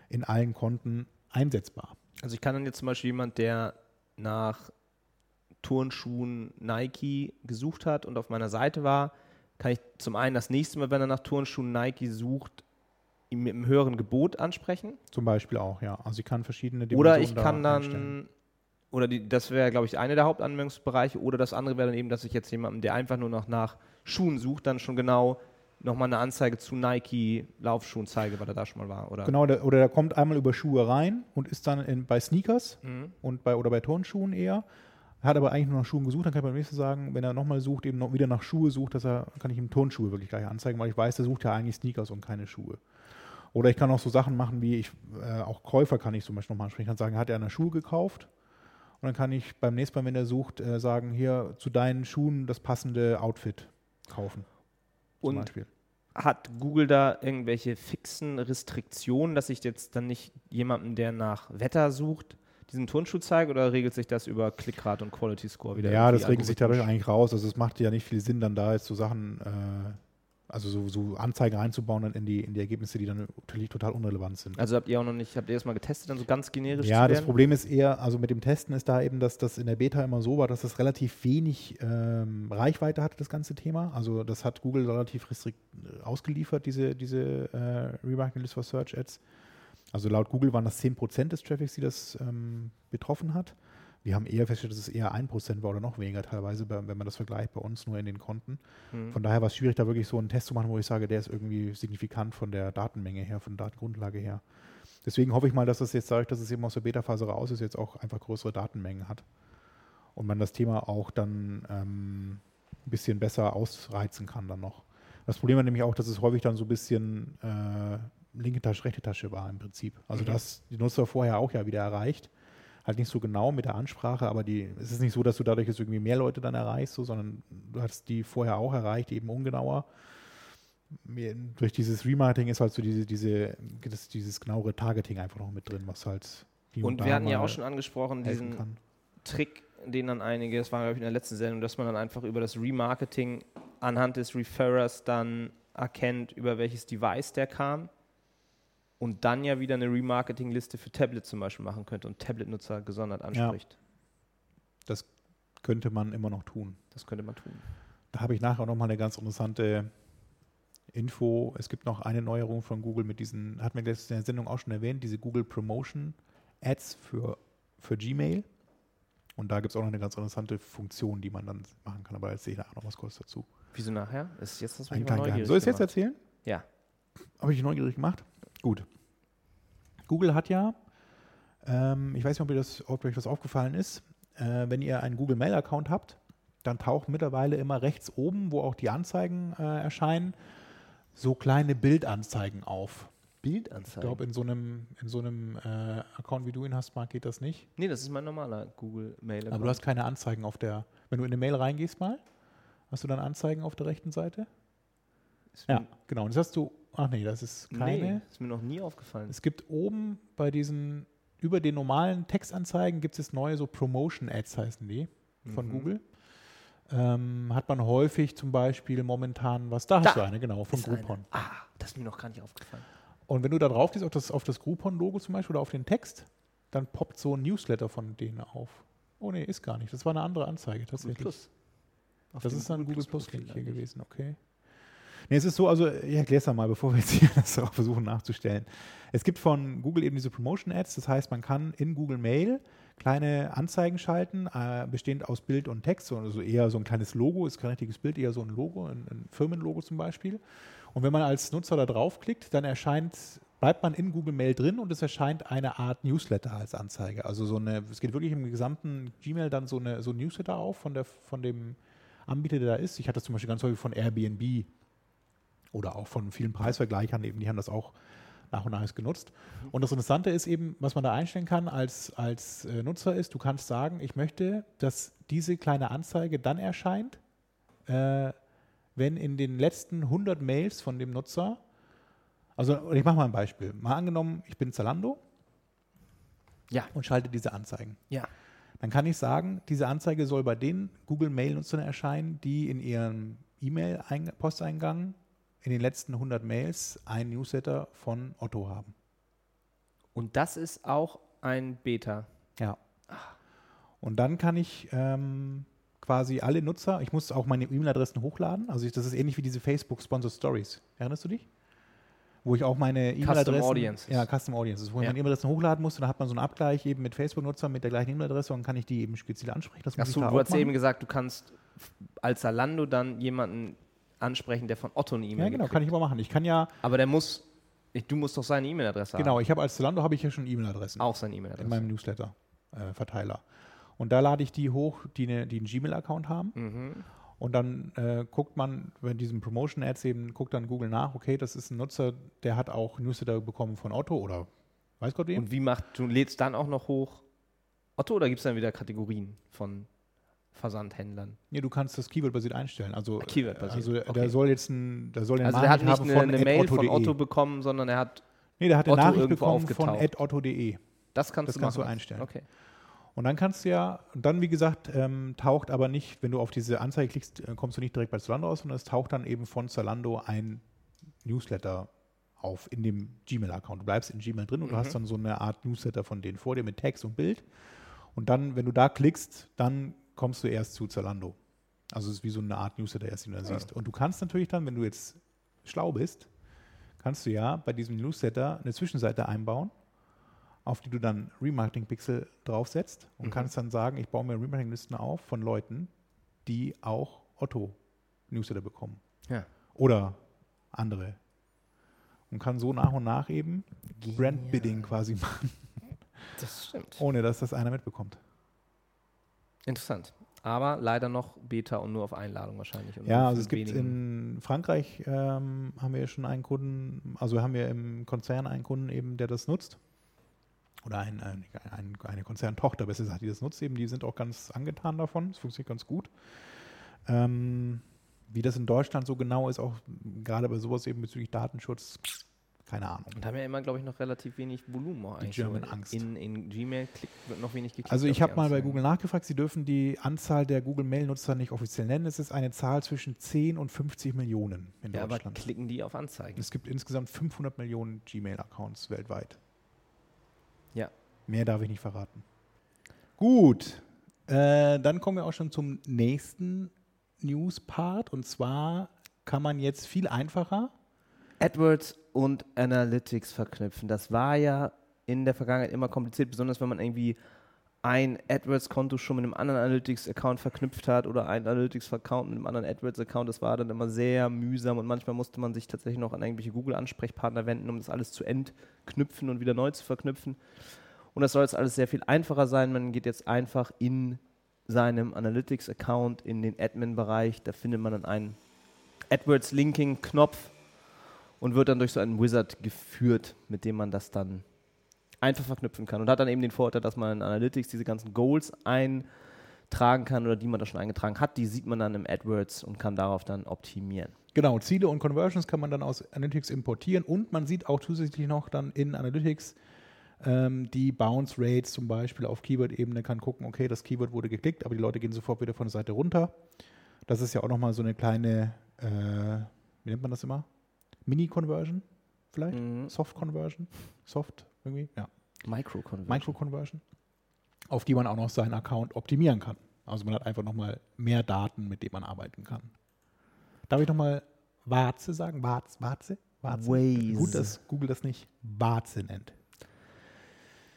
in allen Konten einsetzbar. Also ich kann dann jetzt zum Beispiel jemand, der nach Turnschuhen Nike gesucht hat und auf meiner Seite war, kann ich zum einen das nächste Mal, wenn er nach Turnschuhen Nike sucht, ihn mit einem höheren Gebot ansprechen. Zum Beispiel auch, ja. Also ich kann verschiedene Oder ich kann da dann, einstellen. oder die, das wäre, glaube ich, eine der Hauptanwendungsbereiche. Oder das andere wäre dann eben, dass ich jetzt jemanden, der einfach nur noch nach Schuhen sucht, dann schon genau nochmal eine Anzeige zu Nike Laufschuhen zeige, weil er da schon mal war. Oder? Genau, der, oder der kommt einmal über Schuhe rein und ist dann in, bei Sneakers mhm. und bei, oder bei Turnschuhen eher hat aber eigentlich nur nach Schuhen gesucht, dann kann ich beim nächsten sagen, wenn er nochmal sucht, eben noch wieder nach Schuhe sucht, dass er, kann ich ihm Turnschuhe wirklich gleich anzeigen, weil ich weiß, der sucht ja eigentlich Sneakers und keine Schuhe. Oder ich kann auch so Sachen machen, wie ich, äh, auch Käufer kann ich zum Beispiel nochmal ansprechen, kann sagen, hat er eine Schuhe gekauft? Und dann kann ich beim nächsten Mal, wenn er sucht, äh, sagen, hier zu deinen Schuhen das passende Outfit kaufen. Zum und Beispiel. Hat Google da irgendwelche fixen Restriktionen, dass ich jetzt dann nicht jemanden, der nach Wetter sucht, diesen Turnschuh zeige oder regelt sich das über Klickrate und Quality Score wieder? Ja, das regelt sich dadurch eigentlich raus. Also es macht ja nicht viel Sinn, dann da jetzt so Sachen, äh, also so, so, Anzeigen reinzubauen dann in die, in die Ergebnisse, die dann natürlich total unrelevant sind. Also habt ihr auch noch nicht, habt ihr das mal getestet, dann so ganz generisch Ja, das Problem ist eher, also mit dem Testen ist da eben, dass das in der Beta immer so war, dass das relativ wenig ähm, Reichweite hatte, das ganze Thema. Also das hat Google relativ restrikt äh, ausgeliefert, diese, diese äh, List for Search Ads. Also laut Google waren das 10% des Traffics, die das ähm, betroffen hat. Wir haben eher festgestellt, dass es eher 1% war oder noch weniger teilweise, wenn man das vergleicht bei uns nur in den Konten. Mhm. Von daher war es schwierig, da wirklich so einen Test zu machen, wo ich sage, der ist irgendwie signifikant von der Datenmenge her, von der Datengrundlage her. Deswegen hoffe ich mal, dass das jetzt dadurch, dass es eben aus der Beta-Phase raus ist, jetzt auch einfach größere Datenmengen hat. Und man das Thema auch dann ähm, ein bisschen besser ausreizen kann dann noch. Das Problem war nämlich auch, dass es häufig dann so ein bisschen äh, linke Tasche, rechte Tasche war im Prinzip. Also mhm. das die Nutzer vorher auch ja wieder erreicht. Halt nicht so genau mit der Ansprache, aber die, es ist nicht so, dass du dadurch jetzt irgendwie mehr Leute dann erreichst, so, sondern du hast die vorher auch erreicht, eben ungenauer. Durch dieses Remarketing ist halt so diese, diese, das, dieses genauere Targeting einfach noch mit drin, was halt und, und wir hatten ja auch schon angesprochen, diesen kann. Trick, den dann einige, das war glaube ich in der letzten Sendung, dass man dann einfach über das Remarketing anhand des Referrers dann erkennt, über welches Device der kam und dann ja wieder eine Remarketing-Liste für Tablet zum Beispiel machen könnte und Tablet-Nutzer gesondert anspricht. Ja. Das könnte man immer noch tun. Das könnte man tun. Da habe ich nachher noch mal eine ganz interessante Info. Es gibt noch eine Neuerung von Google mit diesen, hat mir das in der Sendung auch schon erwähnt, diese Google Promotion Ads für, für Gmail. Und da gibt es auch noch eine ganz interessante Funktion, die man dann machen kann. Aber erzähle ich nachher noch was kurz dazu. Wieso nachher? Ist jetzt das Soll ich es jetzt erzählen? Ja. Habe ich neugierig gemacht? Gut. Google hat ja, ähm, ich weiß nicht, ob, das, ob, euch das aufgefallen ist, äh, wenn ihr einen Google Mail-Account habt, dann taucht mittlerweile immer rechts oben, wo auch die Anzeigen äh, erscheinen, so kleine Bildanzeigen auf. Bildanzeigen? Ich glaube, in so einem, in so einem äh, Account, wie du ihn hast, Marc, geht das nicht. Nee, das ist mein normaler Google Mail-Account. Aber du hast keine Anzeigen auf der, wenn du in eine Mail reingehst mal, hast du dann Anzeigen auf der rechten Seite? Ja, genau. Und das hast du Ach nee, das ist keine. Nee, ist mir noch nie aufgefallen. Es gibt oben bei diesen, über den normalen Textanzeigen gibt es neue so Promotion-Ads heißen die. von Mhm. Google. Ähm, hat man häufig zum Beispiel momentan, was da, Da hast du eine, genau, von Ist eine. Groupon. Ah, das ist mir noch gar nicht aufgefallen. Und wenn du da drauf gehst, auf das, auf das Groupon-Logo zum Beispiel oder auf den Text, dann poppt so ein Newsletter von denen auf. Oh nee, ist gar nicht. Das war eine andere Anzeige tatsächlich. Plus. Auf Das ist dann ein Google Plus Plus Link Profil hier gewesen, okay. Nee, es ist so, also ich erkläre es mal, bevor wir jetzt hier das auch versuchen nachzustellen. Es gibt von Google eben diese Promotion Ads, das heißt, man kann in Google Mail kleine Anzeigen schalten, äh, bestehend aus Bild und Text, so- also eher so ein kleines Logo, ist kein richtiges Bild, eher so ein Logo, ein, ein Firmenlogo zum Beispiel. Und wenn man als Nutzer da draufklickt, dann erscheint, bleibt man in Google Mail drin und es erscheint eine Art Newsletter als Anzeige. Also so eine, es geht wirklich im gesamten Gmail dann so eine so ein Newsletter auf von der von dem Anbieter, der da ist. Ich hatte das zum Beispiel ganz häufig von Airbnb oder auch von vielen Preisvergleichern eben, die haben das auch nach und nach genutzt. Und das Interessante ist eben, was man da einstellen kann als, als äh, Nutzer ist, du kannst sagen, ich möchte, dass diese kleine Anzeige dann erscheint, äh, wenn in den letzten 100 Mails von dem Nutzer, also ich mache mal ein Beispiel. Mal angenommen, ich bin Zalando Ja. und schalte diese Anzeigen. Ja. Dann kann ich sagen, diese Anzeige soll bei den Google-Mail-Nutzern erscheinen, die in ihrem E-Mail-Posteingang in den letzten 100 Mails ein Newsletter von Otto haben. Und das ist auch ein Beta. Ja. Und dann kann ich ähm, quasi alle Nutzer, ich muss auch meine E-Mail-Adressen hochladen. Also ich, das ist ähnlich wie diese Facebook Sponsored Stories. Erinnerst du dich? Wo ich auch meine E-Mail-Adressen. Audiences. Ja, Custom Audiences, wo ich Ja. meine E-Mail-Adressen hochladen muss. Und dann hat man so einen Abgleich eben mit Facebook-Nutzern mit der gleichen E-Mail-Adresse und kann ich die eben speziell ansprechen. Das ich Achso, du hast eben gesagt, du kannst als Zalando dann jemanden ansprechen, der von Otto eine E-Mail Ja, genau, gekriegt. kann ich aber machen. Ich kann ja, Aber der muss, ich, du musst doch seine E-Mail-Adresse genau, haben. ich habe als Zalando habe ich ja schon E-Mail-Adressen Auch seine in E-Mail-Adresse. meinem Newsletter-Verteiler. und da lade ich die hoch, die, eine, die einen Gmail-Account haben. Mhm. Und dann äh, guckt man, wenn diesen Promotion Ads eben, guckt dann Google nach, okay, das ist ein Nutzer, der hat auch Newsletter bekommen von Otto oder weiß Gott wem. Und wie macht, du lädst dann auch noch hoch Otto oder gibt es dann wieder Kategorien von Versandhändlern? nee, du kannst das Keyword-basiert einstellen. Also, Ah, Keyword-basiert, also der okay. soll jetzt ein, der soll den Also der hat nicht eine, eine Mail von @otto.de. Otto bekommen, sondern er hat, Nee, der hat eine Otto Nachricht bekommen von otto.de. das kannst Das du kannst du einstellen. Okay. Und dann kannst du ja, und dann wie gesagt, ähm, taucht aber nicht, wenn du auf diese Anzeige klickst, äh, kommst du nicht direkt bei Zalando aus, sondern es taucht dann eben von Zalando ein Newsletter auf in dem Gmail-Account. Du bleibst in Gmail drin und du Mhm. hast dann so eine Art Newsletter von denen vor dir mit Text und Bild. Und dann, wenn du da klickst, dann kommst du erst zu Zalando. Also es ist wie so eine Art Newsletter erst, den du da siehst. Und du kannst natürlich dann, wenn du jetzt schlau bist, kannst du ja bei diesem Newsletter eine Zwischenseite einbauen, auf die du dann Remarketing-Pixel draufsetzt und Mhm. kannst dann sagen, ich baue mir Remarketing-Listen auf von Leuten, die auch Otto-Newsletter bekommen. Ja. Oder andere. Und kann so nach und nach eben Brand-Bidding quasi machen, Das stimmt. ohne dass das einer mitbekommt. Interessant. Aber leider noch Beta und nur auf Einladung wahrscheinlich. Ja, also es gibt in Frankreich ähm, haben wir schon einen Kunden, also haben wir im Konzern einen Kunden eben, der das nutzt. Oder ein, ein, ein, eine Konzerntochter, besser gesagt, die das nutzt eben, die sind auch ganz angetan davon. Es funktioniert ganz gut. Ähm, wie das in Deutschland so genau ist, auch gerade bei sowas eben bezüglich Datenschutz, keine Ahnung. Und haben ja immer, glaube ich, noch relativ wenig Volumen auch Die eigentlich. German so. Angst. In, in Gmail klick, wird noch wenig geklickt. Also ich habe mal bei. Google nachgefragt, sie dürfen die Anzahl der Google Mail-Nutzer nicht offiziell nennen. Es ist eine Zahl zwischen 10 und 50 Millionen in Ja, aber Deutschland. klicken die auf Anzeigen. Es gibt insgesamt 500 Millionen Gmail-Accounts weltweit. Ja. Mehr darf ich nicht verraten. Gut, äh, dann kommen wir auch schon zum nächsten News-Part. Und zwar kann man jetzt viel einfacher. AdWords und Analytics verknüpfen. Das war ja in der Vergangenheit immer kompliziert, besonders wenn man irgendwie ein AdWords-Konto schon mit einem anderen Analytics-Account verknüpft hat oder ein Analytics-Account mit einem anderen AdWords-Account. Das war dann immer sehr mühsam und manchmal musste man sich tatsächlich noch an irgendwelche Google-Ansprechpartner wenden, um das alles zu entknüpfen und wieder neu zu verknüpfen. Und das soll jetzt alles sehr viel einfacher sein. Man geht jetzt einfach in seinem Analytics-Account in den Admin-Bereich. Da findet man dann einen AdWords-Linking-Knopf und wird dann durch so einen Wizard geführt, mit dem man das dann einfach verknüpfen kann. Und hat dann eben den Vorteil, dass man in Analytics diese ganzen Goals eintragen kann oder die man da schon eingetragen hat. Die sieht man dann im AdWords und kann darauf dann optimieren. Genau, Ziele und Conversions kann man dann aus Analytics importieren und man sieht auch zusätzlich noch dann in Analytics, Ähm, die Bounce Rates zum Beispiel auf Keyword-Ebene kann gucken, okay, das Keyword wurde geklickt, aber die Leute gehen sofort wieder von der Seite runter. Das ist ja auch nochmal so eine kleine, äh, wie nennt man das immer? Mini-Conversion vielleicht? Mhm. Soft-Conversion? Soft irgendwie? Ja. Micro-Conversion. Micro-Conversion, auf die man auch noch seinen Account optimieren kann. Also man hat einfach nochmal mehr Daten, mit denen man arbeiten kann. Darf ich nochmal Warze sagen? Warz, Warze? Warze. Waze. Gut, dass Google das nicht Warze nennt.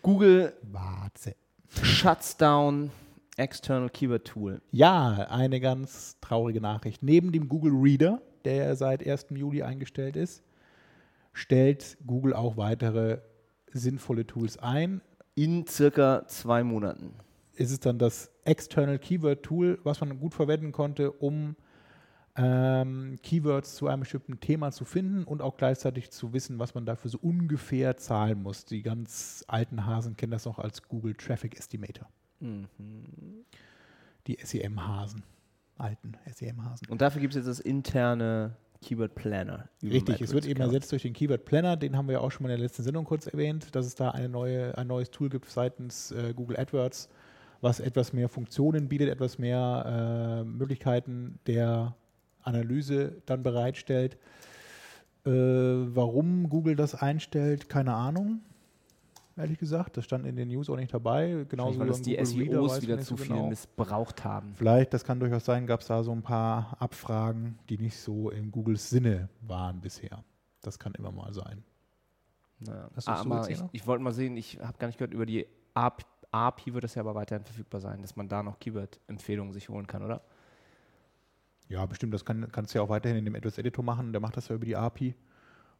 Google Warze. shuts down External Keyword Tool. Ja, eine ganz traurige Nachricht. Neben dem Google Reader, der seit 1. Juli eingestellt ist, stellt Google auch weitere sinnvolle Tools ein. In circa zwei Monaten. ist es dann das External Keyword Tool, was man gut verwenden konnte, um ähm, Keywords zu einem bestimmten Thema zu finden und auch gleichzeitig zu wissen, was man dafür so ungefähr zahlen muss. Die ganz alten Hasen kennen das noch als Google Traffic Estimator. Mhm. Die SEM-Hasen. Alten SEM-Hasen. Und dafür gibt es jetzt das interne Keyword Planner. Richtig, es wird eben ersetzt durch den Keyword Planner, den haben wir ja auch schon mal in der letzten Sendung kurz erwähnt, dass es da eine neue, ein neues Tool gibt seitens äh, Google AdWords, was etwas mehr Funktionen bietet, etwas mehr äh, Möglichkeiten der Analyse dann bereitstellt. Äh, warum Google das einstellt, keine Ahnung, ehrlich gesagt. Das stand in den News auch nicht dabei. Genauso weil beim die Reader SEOs ich wieder zu viel genau. missbraucht haben. Vielleicht, das kann durchaus sein, gab es da so ein paar Abfragen, die nicht so in Googles Sinne waren bisher. Das kann immer mal sein. Naja. Es so aber ich, ich wollte mal sehen, ich habe gar nicht gehört, über die API, API wird das ja aber weiterhin verfügbar sein, dass man da noch Keyword-Empfehlungen sich holen kann, oder? Ja, bestimmt, das kann, kannst du ja auch weiterhin in dem AdWords Editor machen, der macht das ja über die API.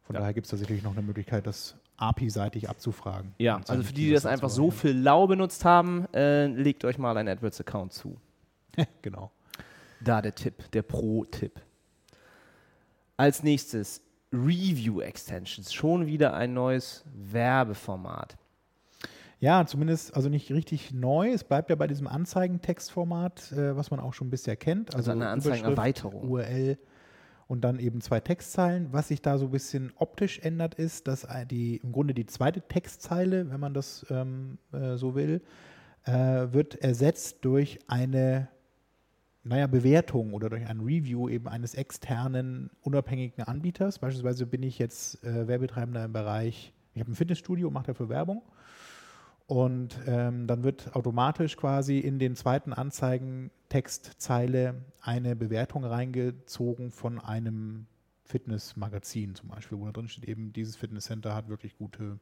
Von Ja. daher gibt es da sicherlich noch eine Möglichkeit, das API-seitig abzufragen. Ja, also für die, die das einfach so für lau benutzt haben, äh, legt euch mal einen AdWords-Account zu. Genau. Da der Tipp, der Pro-Tipp. Als nächstes Review Extensions. Schon wieder ein neues Werbeformat. Ja, zumindest, also nicht richtig neu. Es bleibt ja bei diesem Anzeigentextformat, äh, was man auch schon bisher kennt. Also eine Überschrift, Anzeigenerweiterung. URL und dann eben zwei Textzeilen. Was sich da so ein bisschen optisch ändert, ist, dass äh, die, im Grunde die zweite Textzeile, wenn man das ähm, äh, so will, äh, wird ersetzt durch eine naja, Bewertung oder durch ein Review eben eines externen, unabhängigen Anbieters. Beispielsweise bin ich jetzt äh, Werbetreibender im Bereich, ich habe ein Fitnessstudio mache dafür Werbung. Und ähm, dann wird automatisch quasi in den zweiten Anzeigentextzeile eine Bewertung reingezogen von einem Fitnessmagazin zum Beispiel, wo da drin steht eben, dieses Fitnesscenter hat wirklich gute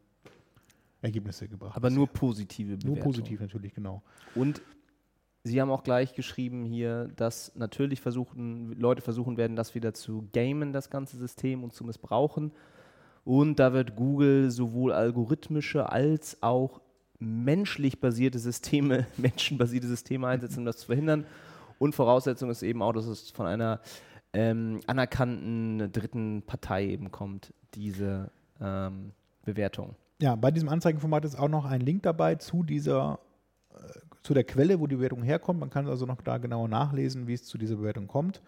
Ergebnisse gebracht. Aber nur positive nur Bewertungen. positiv natürlich, genau. Und Sie haben auch gleich geschrieben hier, dass natürlich versuchen, Leute versuchen werden, das wieder zu gamen, das ganze System und zu missbrauchen. Und da wird Google sowohl algorithmische als auch menschlich basierte Systeme, menschenbasierte Systeme einsetzen, um das zu verhindern. Und Voraussetzung ist eben auch, dass es von einer ähm, anerkannten dritten Partei eben kommt, diese ähm, Bewertung. Ja, bei diesem Anzeigenformat ist auch noch ein Link dabei zu dieser, äh, zu der Quelle, wo die Bewertung herkommt. Man kann also noch da genauer nachlesen, wie es zu dieser Bewertung kommt.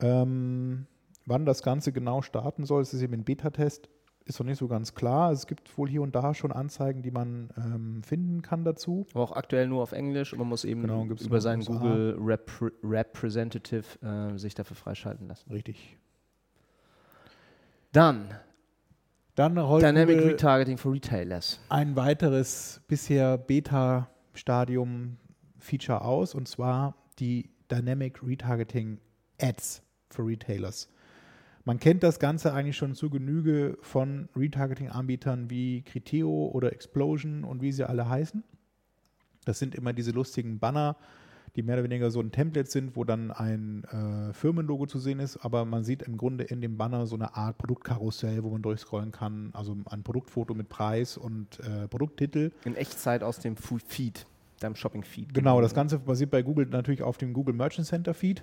Ähm, wann das Ganze genau starten soll, es ist eben ein Beta-Test, ist noch nicht so ganz klar. Es gibt wohl hier und da schon Anzeigen, die man ähm, finden kann dazu. Aber auch aktuell nur auf Englisch und man muss eben Genau, über seinen. Google Repre Representative äh, sich dafür freischalten lassen. Richtig. Dann Dann rollt Dynamic Retargeting for Retailers. ein weiteres bisher Beta-Stadium-Feature aus, und zwar die Dynamic Retargeting Ads für Retailers. Man kennt das Ganze eigentlich schon zu Genüge von Retargeting-Anbietern wie Criteo oder Explosion und wie sie alle heißen. Das sind immer diese lustigen Banner, die mehr oder weniger so ein Template sind, wo dann ein äh, Firmenlogo zu sehen ist, aber man sieht im Grunde in dem Banner so eine Art Produktkarussell, wo man durchscrollen kann, also ein Produktfoto mit Preis und äh, Produkttitel. In Echtzeit aus dem Feed, deinem Shopping-Feed. Genau, das Ganze basiert bei Google natürlich auf dem Google Merchant Center Feed.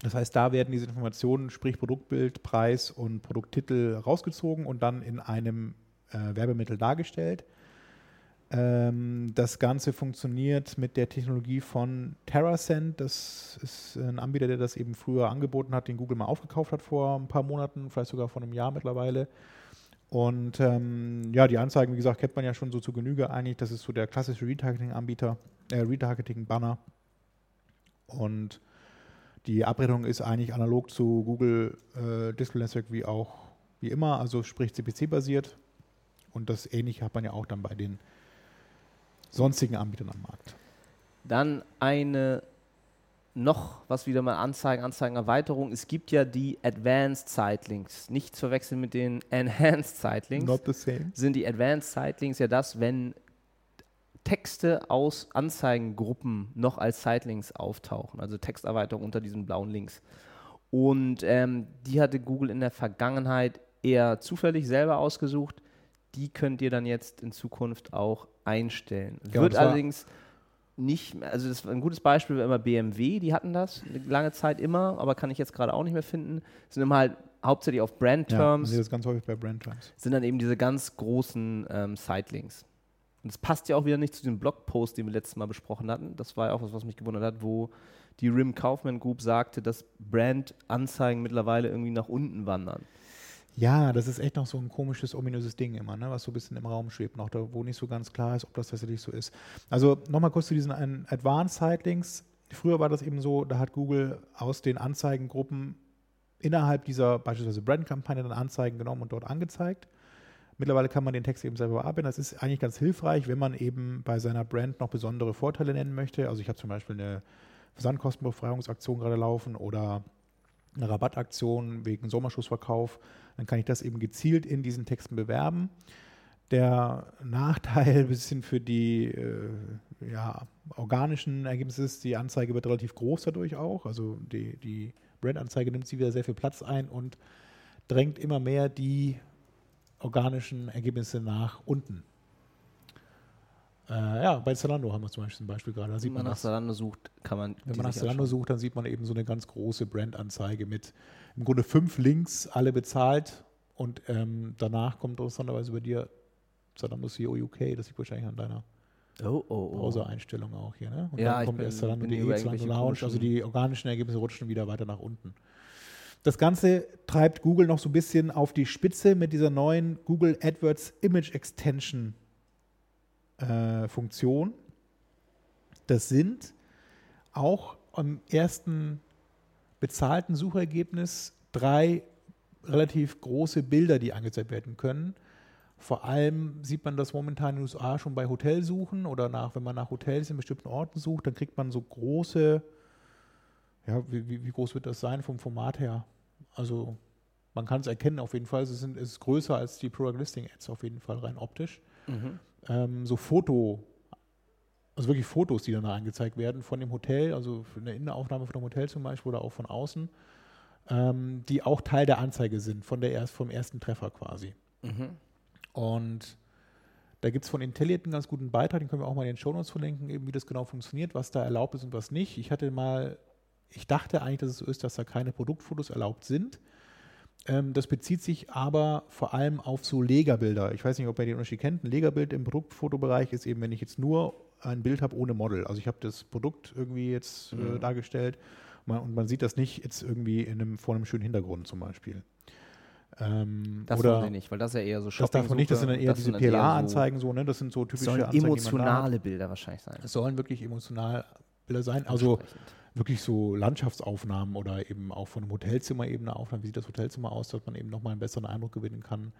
Das heißt, da werden diese Informationen, sprich Produktbild, Preis und Produkttitel rausgezogen und dann in einem äh, Werbemittel dargestellt. Ähm, das Ganze funktioniert mit der Technologie von TerraSend. Das ist ein Anbieter, der das eben früher angeboten hat, den Google mal aufgekauft hat vor ein paar Monaten, vielleicht sogar vor einem Jahr mittlerweile. Und ähm, ja, die Anzeigen, wie gesagt, kennt man ja schon so zu Genüge eigentlich. Das ist so der klassische Retargeting-Anbieter, äh, Retargeting-Banner. Und die Abbildung ist eigentlich analog zu Google äh, Display Network wie auch wie immer, also sprich CPC-basiert. Und das ähnliche hat man ja auch dann bei den sonstigen Anbietern am Markt. Dann eine noch was wieder mal Anzeigen, Anzeigenerweiterung. Es gibt ja die Advanced Sitelinks. Nicht zu verwechseln mit den Enhanced Sitelinks. Not the same. Sind die Advanced Sitelinks ja das, wenn Texte aus Anzeigengruppen noch als Sitelinks auftauchen, also Texterweiterung unter diesen blauen Links. Und ähm, die hatte Google in der Vergangenheit eher zufällig selber ausgesucht. Die könnt ihr dann jetzt in Zukunft auch einstellen. Ja, Wird allerdings nicht, mehr- also das war ein gutes Beispiel war immer BMW, die hatten das eine lange Zeit immer, aber kann ich jetzt gerade auch nicht mehr finden. Sind immer halt hauptsächlich auf Ja, man Brand-Terms sieht das ganz häufig bei Brand Terms. sind dann eben diese ganz großen ähm, Sitelinks. Und das passt ja auch wieder nicht zu dem Blogpost, den wir letztes Mal besprochen hatten. Das war ja auch was, was mich gewundert hat, wo die Rim Kaufman Group sagte, dass Brand-Anzeigen mittlerweile irgendwie nach unten wandern. Ja, das ist echt noch so ein komisches, ominöses Ding immer, ne? was so ein bisschen im Raum schwebt, noch wo nicht so ganz klar ist, ob das tatsächlich so ist. Also nochmal kurz zu diesen ein- Advanced Sitelinks. Früher war das eben so, da hat Google aus den Anzeigengruppen innerhalb dieser beispielsweise Brand-Kampagne dann Anzeigen genommen und dort angezeigt. Mittlerweile kann man den Text eben selber bearbeiten. Das ist eigentlich ganz hilfreich, wenn man eben bei seiner Brand noch besondere Vorteile nennen möchte. Also ich habe zum Beispiel eine Versandkostenbefreiungsaktion gerade laufen oder eine Rabattaktion wegen Sommerschussverkauf, dann kann ich das eben gezielt in diesen Texten bewerben. Der Nachteil ein bisschen für die äh, ja, organischen Ergebnisse ist, die Anzeige wird relativ groß dadurch auch. Also die, die Brandanzeige nimmt sie wieder sehr viel Platz ein und drängt immer mehr die organischen Ergebnisse nach unten. Äh, ja, bei Zalando haben wir zum Beispiel ein Beispiel gerade. Da Wenn sieht man man nach. Zalando sucht, kann man Wenn man nach Zalando sucht, dann sieht man eben so eine ganz große Brandanzeige mit im Grunde fünf Links, alle bezahlt. Und ähm, danach kommt interessanterweise bei dir Zalando CEO UK. Das liegt wahrscheinlich an deiner Oh, oh, oh. Browser-Einstellung auch hier. Ne? Und Ja, dann kommt bin- erst Zalando.de, Zalando Lounge. Also die organischen Ergebnisse rutschen wieder weiter nach unten. Das Ganze treibt Google noch so ein bisschen auf die Spitze mit dieser neuen Google AdWords Image Extension äh, Funktion. Das sind auch am ersten bezahlten Suchergebnis drei relativ große Bilder, die angezeigt werden können. Vor allem sieht man das momentan in den USA schon bei Hotelsuchen oder nach, wenn man nach Hotels in bestimmten Orten sucht, dann kriegt man so große, ja, wie, wie groß wird das sein vom Format her? Also man kann es erkennen auf jeden Fall, es, sind, es ist größer als die Product Listing Ads auf jeden Fall rein optisch. Mhm. Ähm, so Foto, also wirklich Fotos, die dann da angezeigt werden von dem Hotel, also eine Innenaufnahme von einem Hotel zum Beispiel oder auch von außen, ähm, die auch Teil der Anzeige sind, von der erst, vom ersten Treffer quasi. Mhm. Und da gibt es von Intelliate einen ganz guten Beitrag, den können wir auch mal in den Shownotes verlinken, eben wie das genau funktioniert, was da erlaubt ist und was nicht. Ich hatte mal, ich dachte eigentlich, dass es so ist, dass da keine Produktfotos erlaubt sind. Ähm, das bezieht sich aber vor allem auf so Legerbilder. Ich weiß nicht, ob ihr den Unterschied kennt. Ein Legerbild im Produktfotobereich ist eben, wenn ich jetzt nur ein Bild habe ohne Model. Also ich habe das Produkt irgendwie jetzt äh, Mhm. dargestellt man, und man sieht das nicht jetzt irgendwie in einem, vor einem schönen Hintergrund zum Beispiel. Ähm, Das oder wollen wir nicht, weil das ist ja eher so das darf man nicht, das sind dann eher diese PLA-Anzeigen so, ne? Das sind so So, typische sollen Anzeigen, man emotionale Bilder wahrscheinlich sein. Es sollen wirklich emotional Bilder sein, also. Wirklich so Landschaftsaufnahmen oder eben auch von einem Hotelzimmer eben eine Aufnahme, wie sieht das Hotelzimmer aus, dass man eben nochmal einen besseren Eindruck gewinnen kann.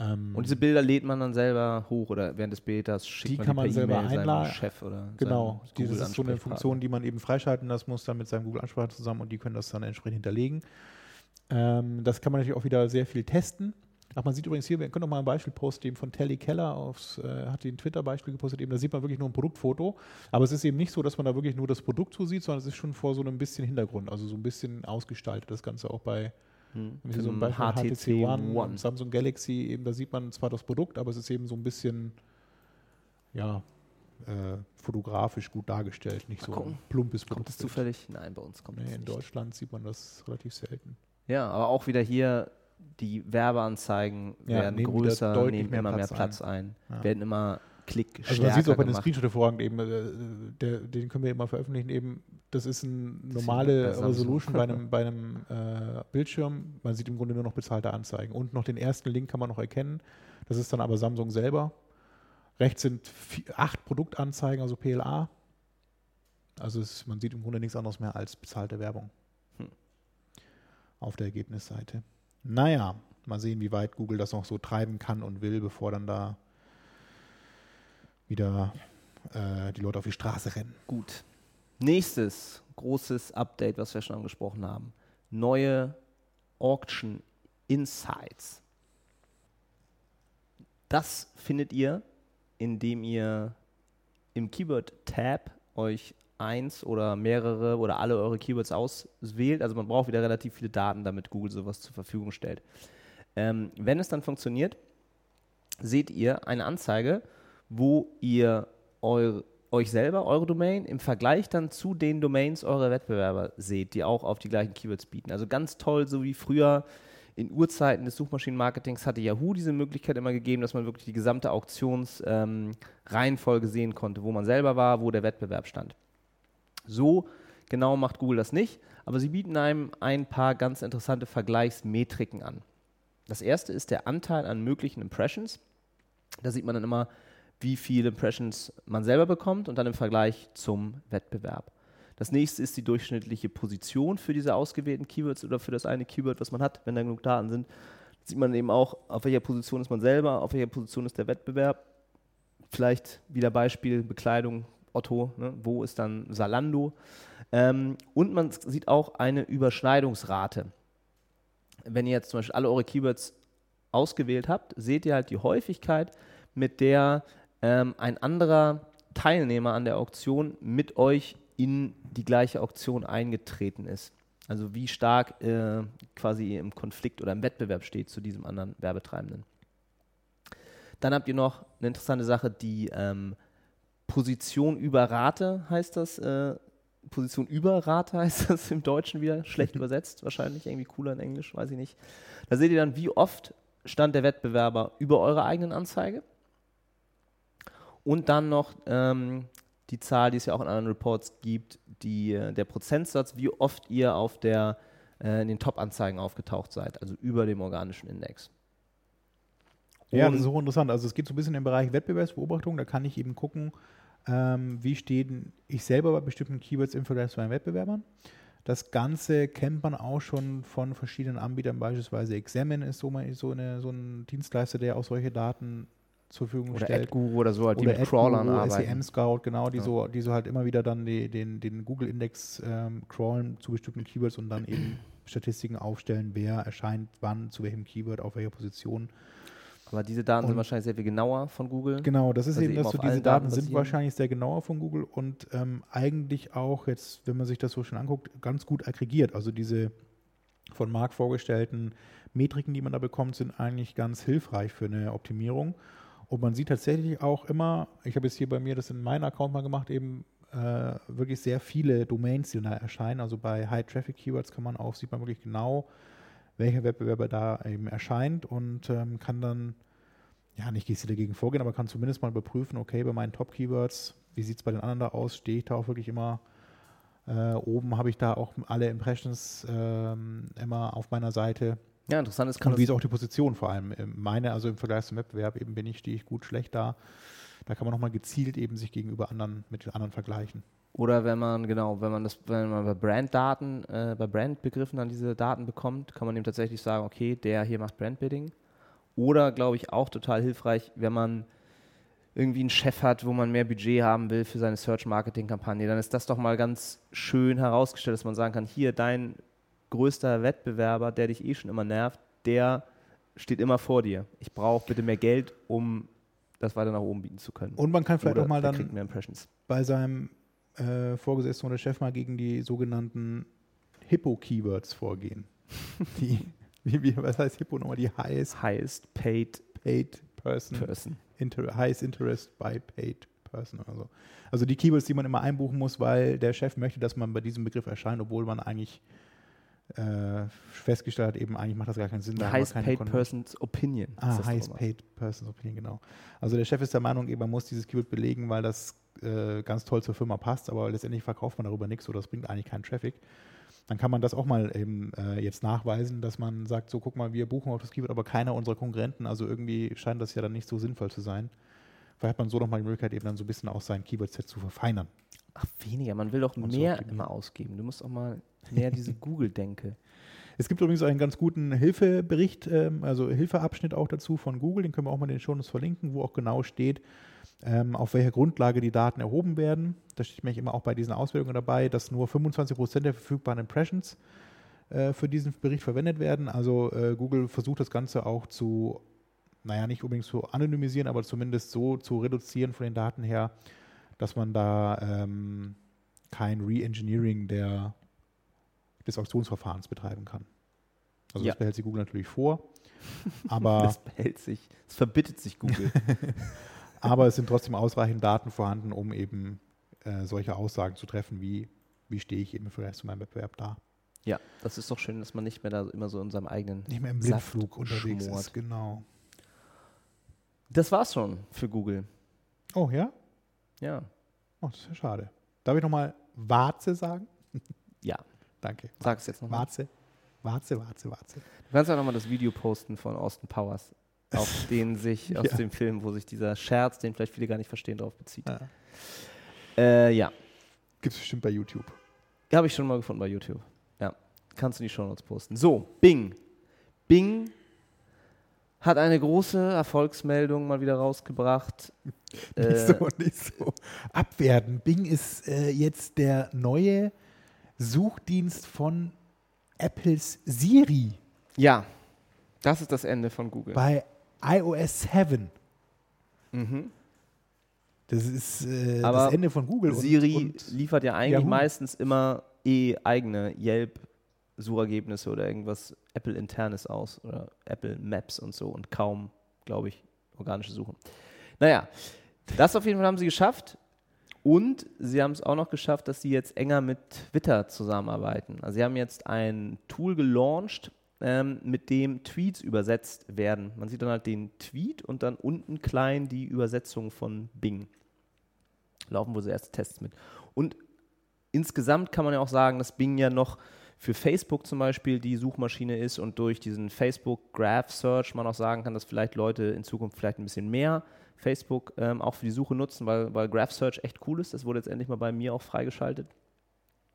Ähm, Und diese Bilder lädt man dann selber hoch oder während des Betas schickt Die man kann man per selber einladen. Chef oder Genau, dieses ist so eine. Funktion, die man eben freischalten lassen muss, dann mit seinem Google-Ansprechpartner zusammen und die können das dann entsprechend hinterlegen. Ähm, das kann man natürlich auch wieder sehr viel testen. Ach, man sieht übrigens hier, wir können noch mal ein Beispiel posten, eben von Telly Keller aufs, äh, hat den Twitter-Beispiel gepostet, eben da sieht man wirklich nur ein Produktfoto, aber es ist eben nicht so, dass man da wirklich nur das Produkt so sieht, sondern es ist schon vor so einem bisschen Hintergrund, also so ein bisschen ausgestaltet, das Ganze auch bei Hm. so ein Beispiel HTC One. Samsung Galaxy, eben da sieht man zwar das Produkt, aber es ist eben so ein bisschen, ja, äh, fotografisch gut dargestellt, nicht Mal so gucken. ein plumpes Produkt. Kommt es zufällig? Nein, bei uns kommt Nee, in nicht. Deutschland sieht man das relativ selten. Ja, aber auch wieder hier, die Werbeanzeigen Ja, werden nehmen größer, nehmen mehr immer mehr Platz Platz ein, Ja. werden immer Klick Also man sieht es auch bei den gemacht. Screenshot hervorragend eben, äh, der, den können wir immer veröffentlichen eben, das ist eine normale. Resolution bei einem, bei einem äh, Bildschirm. Man sieht im Grunde nur noch bezahlte Anzeigen. Und noch den ersten Link kann man noch erkennen. Das ist dann aber Samsung selber. Rechts sind vi- acht Produktanzeigen, also PLA. Also es, man sieht im Grunde nichts anderes mehr als bezahlte Werbung Hm. auf der Ergebnisseite. Naja, mal sehen, wie weit Google das noch so treiben kann und will, bevor dann da wieder äh, die Leute auf die Straße rennen. Gut. Nächstes großes Update, was wir schon angesprochen haben. Neue Auction Insights. Das findet ihr, indem ihr im Keyword-Tab euch eins oder mehrere oder alle eure Keywords auswählt. Also man braucht wieder relativ viele Daten, damit Google sowas zur Verfügung stellt. Ähm, wenn es dann funktioniert, seht ihr eine Anzeige, wo ihr eu euch selber, eure Domain, im Vergleich dann zu den Domains eurer Wettbewerber seht, die auch auf die gleichen Keywords bieten. Also ganz toll, so wie früher in Urzeiten des Suchmaschinenmarketings hatte Yahoo diese Möglichkeit immer gegeben, dass man wirklich die gesamte Auktionsreihenfolge sehen konnte, wo man selber war, wo der Wettbewerb stand. So genau macht Google das nicht, aber sie bieten einem ein paar ganz interessante Vergleichsmetriken an. Das erste ist der Anteil an möglichen Impressions. Da sieht man dann immer, wie viele Impressions man selber bekommt und dann im Vergleich zum Wettbewerb. Das nächste ist die durchschnittliche Position für diese ausgewählten Keywords oder für das eine Keyword, was man hat, wenn da genug Daten sind. Sieht man eben auch, auf welcher Position ist man selber, auf welcher Position ist der Wettbewerb. Vielleicht wieder Beispiel Bekleidung, Otto, ne? wo ist dann Salando? Ähm, und man sieht auch eine Überschneidungsrate. Wenn ihr jetzt zum Beispiel alle eure Keywords ausgewählt habt, seht ihr halt die Häufigkeit, mit der ähm, ein anderer Teilnehmer an der Auktion mit euch in die gleiche Auktion eingetreten ist. Also wie stark äh, quasi ihr im Konflikt oder im Wettbewerb steht zu diesem anderen Werbetreibenden. Dann habt ihr noch eine interessante Sache, die ähm, Position über Rate heißt das. Äh, Position über Rate heißt das im Deutschen wieder. Schlecht übersetzt, wahrscheinlich irgendwie cooler in Englisch, weiß ich nicht. Da seht ihr dann, wie oft stand der Wettbewerber über eure eigenen Anzeige. Und dann noch ähm, die Zahl, die es ja auch in anderen Reports gibt, die, äh, der Prozentsatz, wie oft ihr auf der, äh, in den Top-Anzeigen aufgetaucht seid, also über dem organischen Index. Ja, Und- das ist hochinteressant. Also es geht so ein bisschen im Bereich Wettbewerbsbeobachtung. Da kann ich eben gucken, ähm, wie stehen ich selber bei bestimmten Keywords im Vergleich zu meinen Wettbewerbern. Das Ganze kennt man auch schon von verschiedenen Anbietern, beispielsweise Examine ist so, mal, so, eine, so ein Dienstleister, der auch solche Daten zur Verfügung Oder stellt. AdGuru oder so, halt, die Oder mit Crawlern arbeiten. SEM Scout, genau, die, Ja. so, die so halt immer wieder dann die, den, den Google-Index ähm, crawlen zu bestimmten Keywords und dann eben Statistiken aufstellen, wer erscheint wann, zu welchem Keyword, auf welcher Position. Aber diese Daten sind Und- wahrscheinlich sehr viel genauer von Google. Genau, das ist sie eben eben das, so auf diese Daten Daten sind wahrscheinlich sehr genauer von Google und ähm, eigentlich auch jetzt, wenn man sich das so schon anguckt, ganz gut aggregiert. Also diese von Marc vorgestellten Metriken, die man da bekommt, sind eigentlich ganz hilfreich für eine Optimierung. Und man sieht tatsächlich auch immer, ich habe jetzt hier bei mir das in meinem Account mal gemacht, eben äh, wirklich sehr viele Domains, die da erscheinen. Also bei High Traffic Keywords kann man auch, sieht man wirklich genau, welcher Wettbewerber da eben erscheint und ähm, kann dann ja, nicht gehst du dagegen vorgehen, aber kann zumindest mal überprüfen, okay, bei meinen Top-Keywords, wie sieht es bei den anderen da aus? Stehe ich da auch wirklich immer äh, oben? Habe ich da auch alle Impressions ähm, immer auf meiner Seite? Ja, interessant ist, kann Und wie ist auch die Position vor allem? Ähm, Meine, also im Vergleich zum Wettbewerb, eben bin ich, stehe ich gut, schlecht da. Da kann man nochmal gezielt eben sich gegenüber anderen mit den anderen vergleichen. Oder wenn man, genau, wenn man das, wenn man bei Branddaten, äh, bei Brandbegriffen dann diese Daten bekommt, kann man eben tatsächlich sagen, okay, der hier macht Brandbidding. Oder, glaube ich, auch total hilfreich, wenn man irgendwie einen Chef hat, wo man mehr Budget haben will für seine Search-Marketing-Kampagne, dann ist das doch mal ganz schön herausgestellt, dass man sagen kann, hier, dein größter Wettbewerber, der dich eh schon immer nervt, der steht immer vor dir. Ich brauche bitte mehr Geld, um das weiter nach oben bieten zu können. Und man kann vielleicht Oder auch mal dann bei seinem äh, Vorgesetzten oder Chef mal gegen die sogenannten Hippo-Keywords vorgehen. Die, wie, wie, was heißt Hippo nochmal? Die highest Highest paid paid person, person. inter, highest interest by paid person. Also, also die Keywords, die man immer einbuchen muss, weil der Chef möchte, dass man bei diesem Begriff erscheint, obwohl man eigentlich äh, festgestellt hat, eben eigentlich macht das gar keinen Sinn. Highest Paid Kon- Person's Opinion. Ah, Highest. Paid Person's Opinion, genau. Also der Chef ist der Meinung, eben, man muss dieses Keyword belegen, weil das äh, ganz toll zur Firma passt, aber letztendlich verkauft man darüber nichts oder das bringt eigentlich keinen Traffic. Dann kann man das auch mal eben äh, jetzt nachweisen, dass man sagt, so guck mal, wir buchen auf das Keyword, aber keiner unserer Konkurrenten, also irgendwie scheint das ja dann nicht so sinnvoll zu sein. Vielleicht hat man so nochmal die Möglichkeit, eben dann so ein bisschen auch sein Keyword-Set zu verfeinern. Ach, weniger. Man will doch Und so mehr optimieren. immer ausgeben. Du musst auch mal mehr diese Google-Denke. Es gibt übrigens einen ganz guten Hilfebericht, ähm, also Hilfeabschnitt auch dazu von Google, den können wir auch mal in den Shownotes verlinken, wo auch genau steht, ähm, auf welcher Grundlage die Daten erhoben werden. Da steht nämlich immer auch bei diesen Auswertungen dabei, dass nur 25% der verfügbaren Impressions äh, für diesen Bericht verwendet werden. Also äh, Google versucht das Ganze auch zu, naja, nicht unbedingt zu anonymisieren, aber zumindest so zu reduzieren von den Daten her, dass man da ähm, kein Re-Engineering der, des Auktionsverfahrens betreiben kann. Also Ja. das behält sich Google natürlich vor, aber, Das behält sich. Es verbittet sich Google. aber es sind trotzdem ausreichend Daten vorhanden, um eben äh, solche Aussagen zu treffen, wie wie stehe ich eben Vergleich zu meinem Wettbewerb da. ja, das ist doch schön, dass man nicht mehr da immer so in seinem eigenen. Nicht mehr im Blindflug unterwegs schmort. ist, genau. Das war's schon für Google. Oh ja? Ja. Oh, das ist ja schade. Darf ich nochmal Warze sagen? Ja. Danke. Sag's jetzt nochmal. Warze. Warze, Warze, Warze. Du kannst ja nochmal das Video posten von Austin Powers, auf den sich, aus Ja. dem Film, wo sich dieser Scherz, den vielleicht viele gar nicht verstehen, darauf bezieht. Ja. Äh, ja. Gibt es bestimmt bei YouTube. Habe ich schon mal gefunden bei YouTube. Ja. Kannst du in die Shownotes posten. So, Bing. Bing hat eine große Erfolgsmeldung mal wieder rausgebracht. Nicht Äh, so, nicht so abwerten. Bing ist äh, jetzt der neue Suchdienst von Apples Siri ja, das ist das Ende von Google. bei iOS 7. Mhm. Das ist äh, Aber das Ende von Google. und- Siri und, liefert ja eigentlich Yahoo. meistens immer eh eigene Yelp-Suchergebnisse oder irgendwas Apple-internes aus oder Apple Maps und so und kaum, glaube ich, organische Suchen. Naja, das auf jeden Fall haben sie geschafft. Und sie haben es auch noch geschafft, dass sie jetzt enger mit Twitter zusammenarbeiten. Also sie haben jetzt ein Tool gelauncht, ähm, mit dem Tweets übersetzt werden. Man sieht dann halt den Tweet und dann unten klein die Übersetzung von Bing. Laufen wohl so erste Tests mit. Und insgesamt kann man ja auch sagen, dass Bing ja noch für Facebook zum Beispiel die Suchmaschine ist und durch diesen Facebook Graph Search man auch sagen kann, dass vielleicht Leute in Zukunft vielleicht ein bisschen mehr Facebook ähm, auch für die Suche nutzen, weil, weil Graph Search echt cool ist. Das wurde jetzt endlich mal bei mir auch freigeschaltet.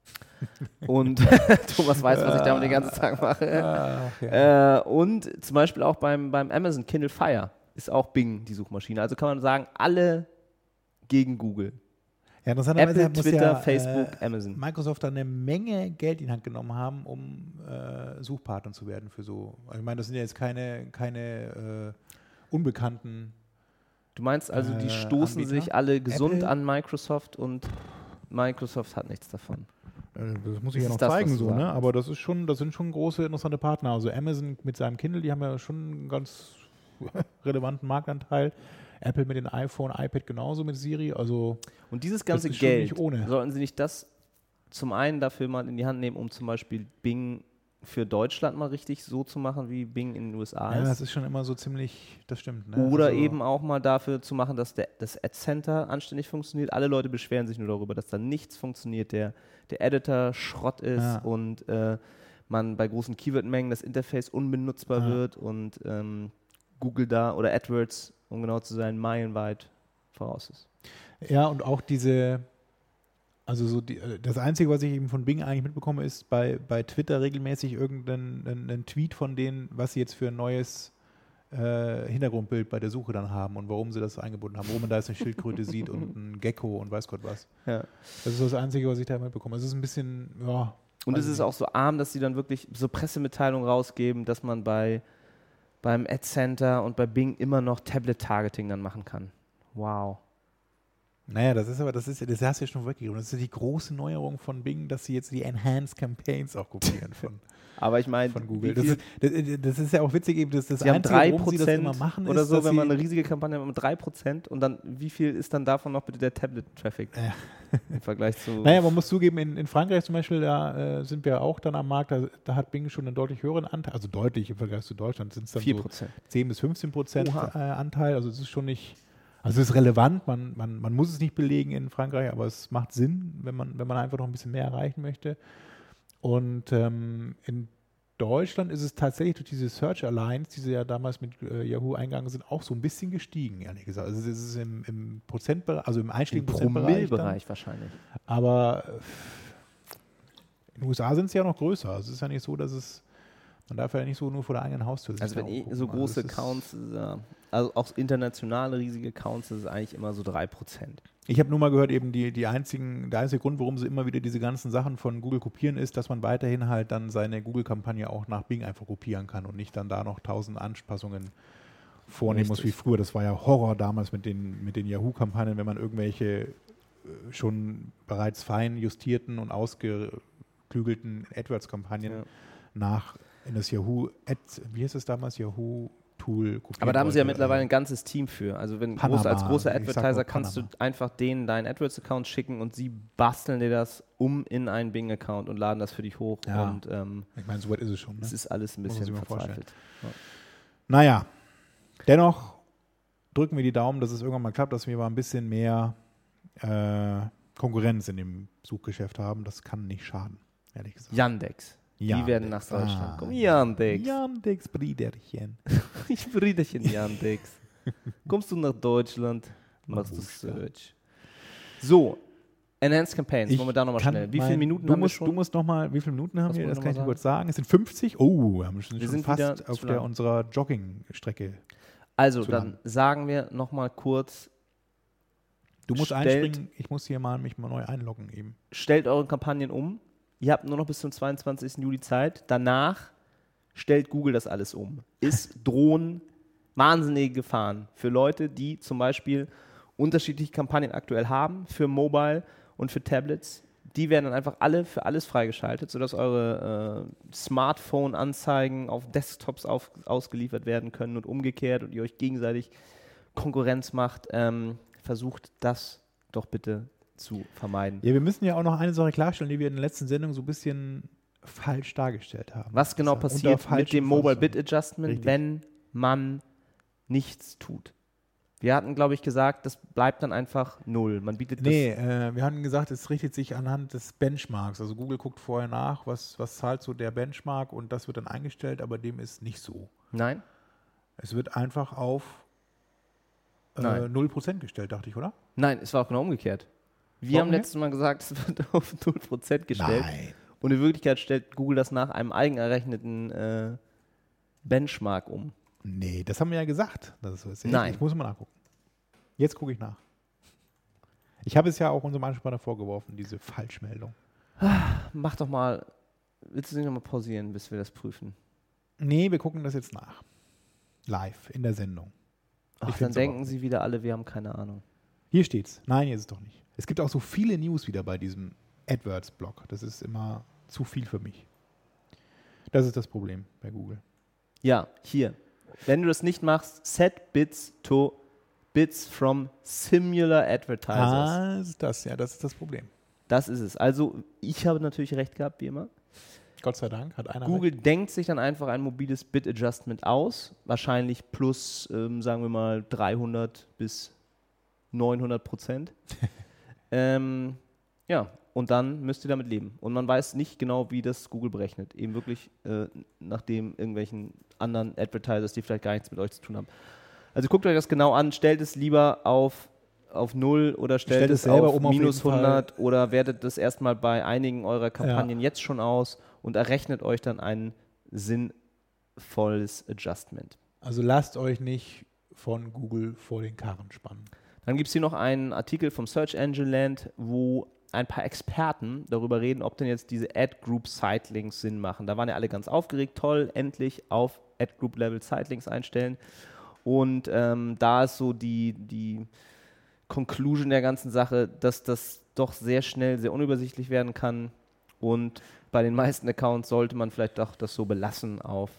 Und Thomas weiß, was ich damit den ganzen Tag mache. Ach, ja. Äh, und zum Beispiel auch beim, beim Amazon Kindle Fire ist auch Bing die Suchmaschine. Also kann man sagen, alle gegen Google. Ja, interessanterweise Apple, muss Twitter, ja, Facebook, äh, Amazon. Microsoft da eine Menge Geld in die Hand genommen haben, um äh, Suchpartner zu werden für so. Also ich meine, das sind ja jetzt keine, keine äh, unbekannten. Du meinst also, die äh, stoßen Anbieter? sich alle gesund Apple? an Microsoft und Microsoft hat nichts davon. Äh, Das muss ich Das ja noch das, zeigen, so, ne? Aber das ist schon, das sind schon große interessante Partner. Also Amazon mit seinem Kindle, die haben ja schon einen ganz relevanten Marktanteil. Apple mit dem iPhone, iPad genauso mit Siri. Also Und dieses ganze Geld, sollten sie nicht das zum einen dafür mal in die Hand nehmen, um zum Beispiel Bing für Deutschland mal richtig so zu machen, wie Bing in den USA ja, ist? das ist schon immer so ziemlich, das stimmt. Ne? Oder also, eben auch mal dafür zu machen, dass der, das Ad Center anständig funktioniert. Alle Leute beschweren sich nur darüber, dass da nichts funktioniert, der, der Editor Schrott ist Ja. und äh, man bei großen Keywordmengen das Interface unbenutzbar Ja. wird und ähm, Google da oder AdWords, um genau zu sein, meilenweit voraus ist. Ja, und auch diese, also so die, äh, das Einzige, was ich eben von Bing eigentlich mitbekomme, ist bei, bei Twitter regelmäßig irgendein ein, ein Tweet von denen, was sie jetzt für ein neues äh, Hintergrundbild bei der Suche dann haben und warum sie das eingebunden haben, wo man da jetzt eine Schildkröte sieht und ein Gecko und weiß Gott was. Ja. Das ist das Einzige, was ich da mitbekomme. Es ist ein bisschen, ja. Und es ist auch so arm, dass sie dann wirklich so Pressemitteilungen rausgeben, dass man bei beim Ad Center und bei Bing immer noch Tablet-Targeting dann machen kann. Wow. Naja, das ist aber, das ist, das hast du ja schon weggegeben. Das ist ja die große Neuerung von Bing, dass sie jetzt die Enhanced Campaigns auch kopieren von, Aber ich meine, von Google. Das ist, das, das ist ja auch witzig, eben, dass das Sie haben Einzige, drei warum sie das immer machen, oder ist, so, wenn man eine riesige Kampagne hat mit drei Prozent und dann, wie viel ist dann davon noch bitte der Tablet-Traffic Ja. im Vergleich zu Naja, man muss zugeben, in, in Frankreich zum Beispiel, da äh, sind wir auch dann am Markt, da, da hat Bing schon einen deutlich höheren Anteil, also deutlich im Vergleich zu Deutschland sind es dann vier so Prozent? 10 bis 15 Prozent Oha. äh, Anteil. Also es ist schon nicht, also es ist relevant, man, man, man muss es nicht belegen in Frankreich, aber es macht Sinn, wenn man, wenn man einfach noch ein bisschen mehr erreichen möchte. Und ähm, in Deutschland ist es tatsächlich durch diese Search Alliance, die sie ja damals mit äh, Yahoo eingegangen sind, auch so ein bisschen gestiegen, ehrlich gesagt. Also es ist im, im Prozentbereich, also im Im einstelligen Prozentbereich. Promillbereich wahrscheinlich. Aber äh, in den USA sind es ja noch größer. Also es ist ja nicht so, dass es, man darf ja nicht so nur vor der eigenen Haustür Also wenn eh so große Accounts, ja, also auch internationale riesige Accounts, das ist eigentlich immer so 3%. Ich habe nur mal gehört, eben die, die einzigen, der einzige Grund, warum sie immer wieder diese ganzen Sachen von Google kopieren, ist, dass man weiterhin halt dann seine Google-Kampagne auch nach Bing einfach kopieren kann und nicht dann da noch tausend Anpassungen vornehmen muss wie Richtig. früher. Das war ja Horror damals mit den, mit den Yahoo-Kampagnen, wenn man irgendwelche äh, schon bereits fein justierten und ausgeklügelten AdWords-Kampagnen Ja. nach in das Yahoo Ad, wie hieß es damals, Yahoo Tool Aber da haben sie ja mittlerweile ein ganzes Team für. Also wenn groß, als großer Advertiser kannst du Panama. einfach denen deinen AdWords-Account schicken und sie basteln dir das um in einen Bing-Account und laden das für dich hoch. Ja. Und ähm, ich meine, so weit ist es schon. Ne? es ist alles ein bisschen verzweifelt. Naja, dennoch drücken wir die Daumen, dass es irgendwann mal klappt, dass wir mal ein bisschen mehr äh, Konkurrenz in dem Suchgeschäft haben. Das kann nicht schaden, ehrlich gesagt. Yandex. Die Yandex. werden nach Deutschland Ah. kommen. Yandex. Yandex, Briderchen. Ich Brüderchen Yandex. Kommst du nach Deutschland, machst du. Search. So, Enhanced Campaigns. Ich Wollen wir da nochmal schnell. Wie viele Minuten haben musst, wir schon? Du musst noch mal, wie viele Minuten haben Was wir? Das wir kann ich dir kurz sagen. Es sind 50. Oh, wir haben schon, Wir schon sind fast auf der, unserer Joggingstrecke. also, dann lang. sagen wir nochmal kurz, Du musst Stellt- einspringen. Ich muss hier mal mich mal neu einloggen eben. stellt eure Kampagnen um. Ihr habt nur noch bis zum 22. Juli Zeit. Danach stellt Google das alles um. Ist drohen wahnsinnige Gefahren für Leute, die zum Beispiel unterschiedliche Kampagnen aktuell haben, für Mobile und für Tablets. Die werden dann einfach alle für alles freigeschaltet, sodass eure äh, Smartphone-Anzeigen auf Desktops auf, ausgeliefert werden können und umgekehrt und ihr euch gegenseitig Konkurrenz macht. Ähm, versucht das doch bitte zu vermeiden. Ja, wir müssen ja auch noch eine Sache klarstellen, die wir in der letzten Sendung so ein bisschen falsch dargestellt haben. Was genau Also, passiert mit dem Mobile Bit. Adjustment, Richtig. wenn man nichts tut? Wir hatten, glaube ich, gesagt, das bleibt dann einfach null. Man bietet Nee, äh, wir hatten gesagt, es richtet sich anhand des Benchmarks. Also Google guckt vorher nach, was, was zahlt so der Benchmark und das wird dann eingestellt, aber dem ist nicht so. Nein? Es wird einfach auf äh, Nein. 0% gestellt, dachte ich, oder? Nein, es war auch genau umgekehrt. Wir Warum haben letztes Mal gesagt, es wird auf 0% gestellt. Nein. Und in Wirklichkeit stellt Google das nach einem eigenerrechneten äh, Benchmark um. Nee, das haben wir ja gesagt. dass es so ist. Nein. Ich muss mal nachgucken. Jetzt gucke ich nach. Ich habe es ja auch unserem Ansprecher vorgeworfen, diese Falschmeldung. Mach doch mal, willst du nicht nochmal pausieren, bis wir das prüfen? Nee, wir gucken das jetzt nach. Live in der Sendung. Ach, dann denken sie wieder alle, wir haben keine Ahnung. Hier steht's. Nein, hier ist es doch nicht. Es gibt auch so viele News wieder bei diesem AdWords-Blog. Das ist immer zu viel für mich. Das ist das Problem bei Google. Ja, hier. Wenn du das nicht machst, set bits to bits from similar advertisers. Ah, ist das, ja, das ist das Problem. Das ist es. Also, ich habe natürlich recht gehabt, wie immer. Gott sei Dank hat einer. Google denkt sich dann einfach ein mobiles Bit Adjustment aus. Wahrscheinlich plus, ähm, sagen wir mal, 300 bis 900 Prozent. ähm, ja, und dann müsst ihr damit leben. Und man weiß nicht genau, wie das Google berechnet. Eben wirklich äh, nachdem irgendwelchen anderen Advertisers, die vielleicht gar nichts mit euch zu tun haben. Also guckt euch das genau an, stellt es lieber auf, auf 0 oder stellt, Stellt es es selber auf um auf minus jeden Fall. 100 oder wertet das erstmal bei einigen eurer Kampagnen jetzt schon aus und errechnet euch dann ein sinnvolles Adjustment. Also lasst euch nicht von Google vor den Karren spannen. Dann gibt es hier noch einen Artikel vom Search Engine Land, wo ein paar Experten darüber reden, ob denn jetzt diese Ad Group Sitelinks Sinn machen. Da waren ja alle ganz aufgeregt, toll, endlich auf Ad Group Level Sitelinks einstellen. Und ähm, da ist so die, die Conclusion der ganzen Sache, dass das doch sehr schnell sehr unübersichtlich werden kann und bei den meisten Accounts sollte man vielleicht doch das so belassen auf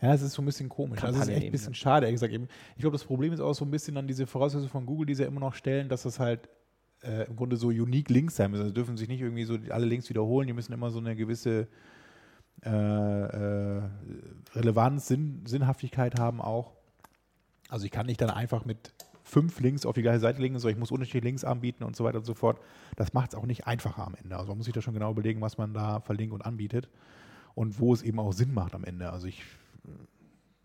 Ja, es ist so ein bisschen komisch. Also es ist echt ein bisschen schade, ehrlich gesagt. Eben, Ich glaube, das Problem ist auch so ein bisschen dann diese Voraussetzung von Google, die sie ja immer noch stellen, dass das halt äh, im Grunde so unique Links sein müssen. Also dürfen sich nicht irgendwie so alle Links wiederholen. Die müssen immer so eine gewisse äh, äh, Relevanz, Sinn, Sinnhaftigkeit haben auch. Also ich kann nicht dann einfach mit fünf Links auf die gleiche Seite legen, sondern ich muss unterschiedliche Links anbieten und so weiter und so fort. Das macht es auch nicht einfacher am Ende. Also man muss sich da schon genau überlegen, was man da verlinkt und anbietet und wo es eben auch Sinn macht am Ende. Also ich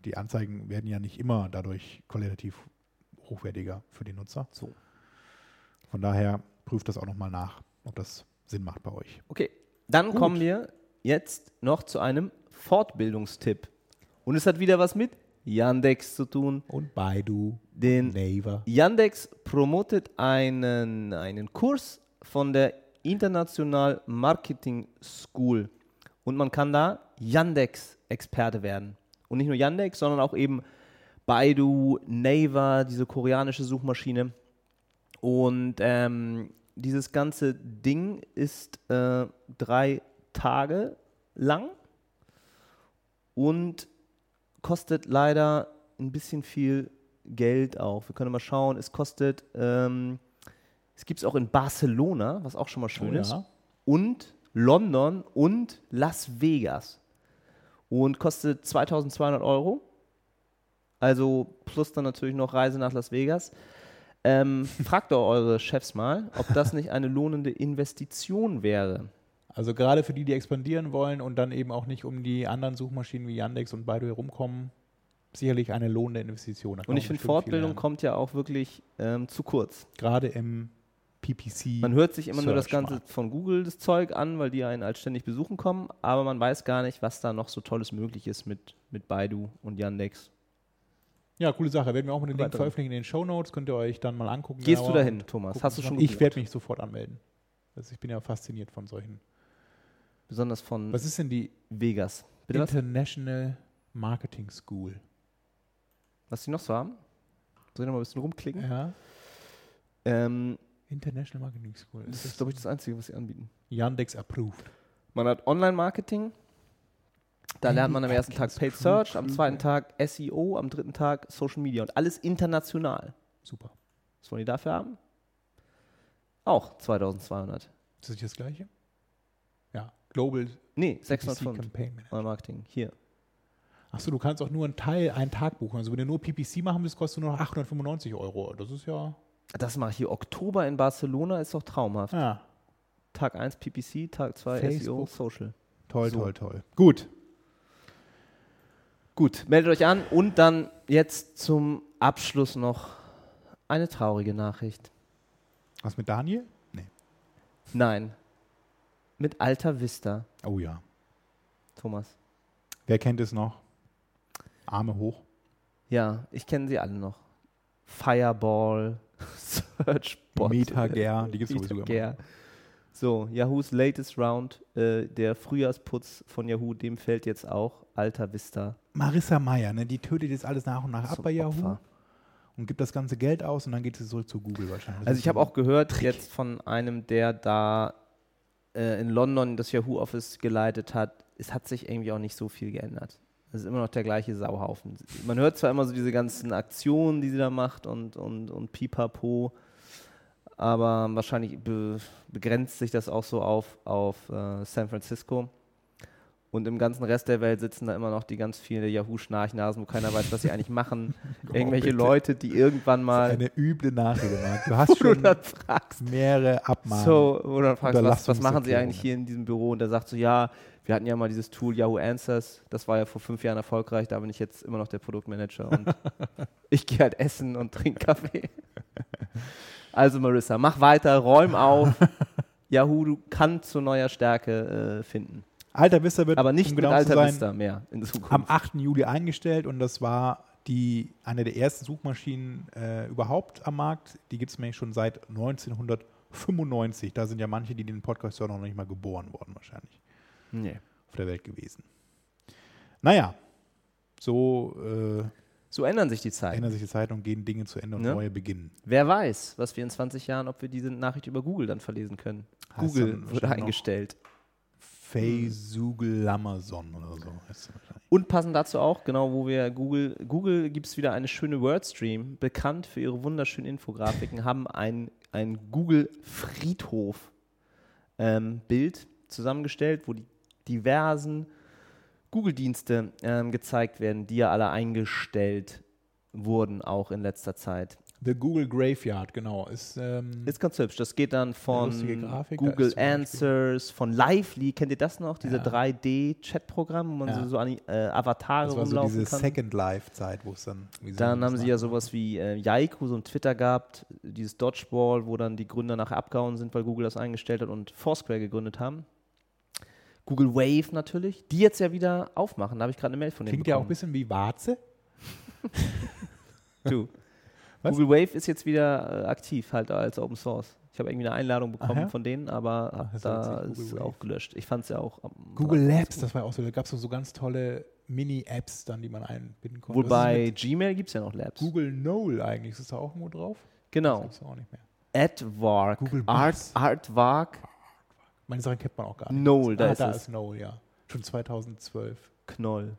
die Anzeigen werden ja nicht immer dadurch qualitativ hochwertiger für den Nutzer. So. Von daher prüft das auch nochmal nach, ob das Sinn macht bei euch. Okay, dann Gut. kommen wir jetzt noch zu einem Fortbildungstipp. Und es hat wieder was mit Yandex zu tun. Und Baidu, Den Naver. Yandex promotet einen, einen Kurs von der International Marketing School. Und man kann da Yandex-Experte werden. Und nicht nur Yandex, sondern auch eben Baidu, Naver, diese koreanische Suchmaschine. Und ähm, dieses ganze Ding ist äh, drei Tage lang und kostet leider ein bisschen viel Geld auch. Wir können mal schauen, es kostet, ähm, es gibt es auch in Barcelona, was auch schon mal schön Oh ja. ist, und London und Las Vegas. Und kostet 2200 Euro. Also plus dann natürlich noch Reise nach Las Vegas. Ähm, fragt doch eure Chefs mal, ob das nicht eine lohnende Investition wäre. Also gerade für die, die expandieren wollen und dann eben auch nicht um die anderen Suchmaschinen wie Yandex und Baidu herumkommen, sicherlich eine lohnende Investition. Und ich finde, Fortbildung kommt ja auch wirklich ähm, zu kurz. Gerade im PPC. Man hört sich immer nur das Search Ganze Markt. von Google, das Zeug an, weil die einen als ständig besuchen kommen, aber man weiß gar nicht, was da noch so Tolles möglich ist mit, mit Baidu und Yandex. Ja, coole Sache. Werden wir auch mal den Link Weiter. veröffentlichen in den Show Notes. Könnt ihr euch dann mal angucken. Gehst du genauer dahin, Thomas? gucken Hast du schon. Ich werde mich sofort anmelden. Also ich bin ja fasziniert von solchen. Besonders von Was ist denn die Vegas. Bitte was? International Marketing School? Was die noch so haben? Soll ich noch mal ein bisschen rumklicken? Ja. Ähm, International Marketing School. das ist, glaube ich, das Einzige, was sie anbieten. Yandex approved. Man hat Online-Marketing. Da lernt man am ersten Tag Paid Search, am zweiten Tag SEO, am dritten Tag Social Media und alles international. Super. Was wollen die dafür haben? Auch 2200. Ist das nicht das gleiche? Ja. Global Nee, PPC 605. Campaign Manager. Online-Marketing. Hier. Achso, du kannst auch nur einen Teil, einen Tag buchen. Also wenn du nur PPC machen willst, kostet nur noch 895 Euro. Das ist ja. Das mache ich hier. Oktober in Barcelona ist doch traumhaft. Ja. Tag 1 PPC, Tag 2 SEO. Social. Toll, So. toll, toll. Gut. Gut, meldet euch an und dann jetzt zum Abschluss noch eine traurige Nachricht. Was mit Daniel? Nee. Nein, mit Alta Vista, Oh ja. Thomas. Wer kennt es noch? Arme hoch. Ja, ich kenne sie alle noch. Fireball, Searchbot. Metager, die gibt es sowieso immer. So, Yahoos latest Round, äh, der Frühjahrsputz von Yahoo, dem fällt jetzt auch Alta Vista Marissa Meyer, ne, die tötet jetzt alles nach und nach ab bei Yahoo Opfer. und gibt das ganze Geld aus und dann geht es zurück zu Google wahrscheinlich. Also ich habe auch gehört jetzt von einem, der da äh, in London das Yahoo Office geleitet hat, es hat sich irgendwie auch nicht so viel geändert. Es ist immer noch der gleiche Sauhaufen. Man hört zwar immer so diese ganzen Aktionen, die sie da macht und, und, und pipapo, aber wahrscheinlich be begrenzt sich das auch so auf, auf äh, San Francisco. Und im ganzen Rest der Welt sitzen da immer noch die ganz vielen Yahoo-Schnarchnasen, wo keiner weiß, was sie eigentlich machen. Irgendwelche bitte. Leute, die irgendwann mal eine üble Nachrede, Marc. Du hast schon fragst, mehrere Abmahnungen. so, dann fragst, was, was machen Sie eigentlich hier in diesem Büro? Und der sagt so, ja, wir hatten ja mal dieses Tool Yahoo Answers, das war ja vor fünf Jahren erfolgreich, da bin ich jetzt immer noch der Produktmanager und ich gehe halt essen und trinke Kaffee. Also Marissa, mach weiter, räum auf. Yahoo du kann zu neuer Stärke äh, finden. Alter Vista wird Aber nicht um mit genau zu Alta sein, Vista mehr in Zukunft. am 8. Juli eingestellt und das war die, eine der ersten Suchmaschinen äh, überhaupt am Markt. Die gibt es nämlich schon seit 1995. Da sind ja manche, die den Podcast hören, noch nicht mal geboren worden wahrscheinlich nee. auf der Welt gewesen. Naja, so, äh, So ändern sich die Zeiten. Ändern sich die Zeiten und gehen Dinge zu Ende und Ne? neue beginnen. Wer weiß, was wir in 20 Jahren, ob wir diese Nachricht über Google dann verlesen können. Heißt Google wurde eingestellt. Faisugel Amazon oder so. heißt das wahrscheinlich. Und passend dazu auch, genau, wo wir Google, Google gibt es wieder eine schöne Wordstream, bekannt für ihre wunderschönen Infografiken, haben ein, ein Google Friedhof ähm, Bild zusammengestellt, wo die diversen Google-Dienste ähm, gezeigt werden, die ja alle eingestellt wurden, auch in letzter Zeit. The Google Graveyard, genau. Ist, ähm, Ist ganz hübsch. Das geht dann von Grafik, Google Answers, von Lively, kennt ihr das noch? Diese Ja. 3D-Chat-Programm, wo man Ja. so, so an äh, Avatare das war so rumlaufen diese kann. Second Life-Zeit, wo es dann. Dann haben sie ja sowas wie äh, Yaiku, so ein Twitter gehabt, dieses Dodgeball, wo dann die Gründer nachher abgehauen sind, weil Google das eingestellt hat und Foursquare gegründet haben. Google Wave natürlich, die jetzt ja wieder aufmachen. Da habe ich gerade eine Mail von denen Klingt ja auch ein bekommen. bisschen wie Warze. Du. Was? Google Wave ist jetzt wieder äh, aktiv, halt als Open Source. Ich habe irgendwie eine Einladung bekommen ja? von denen, aber Ach, da ist Google auch gelöscht. Ich fand es ja auch. Google Labs, das war ja auch so, da gab es so ganz tolle Mini-Apps dann, die man einbinden konnte. Wohl Was ist bei mit Gmail gibt es ja noch Labs. Google Knoll eigentlich, ist da auch irgendwo drauf? Genau. Das gibt's auch nicht mehr. Advark. Google Art, Buzz. Artvark. Meine Sachen kennt man auch gar nicht. Knoll, da ah, ist da es. ist Knoll, ja. Schon 2012. Knoll.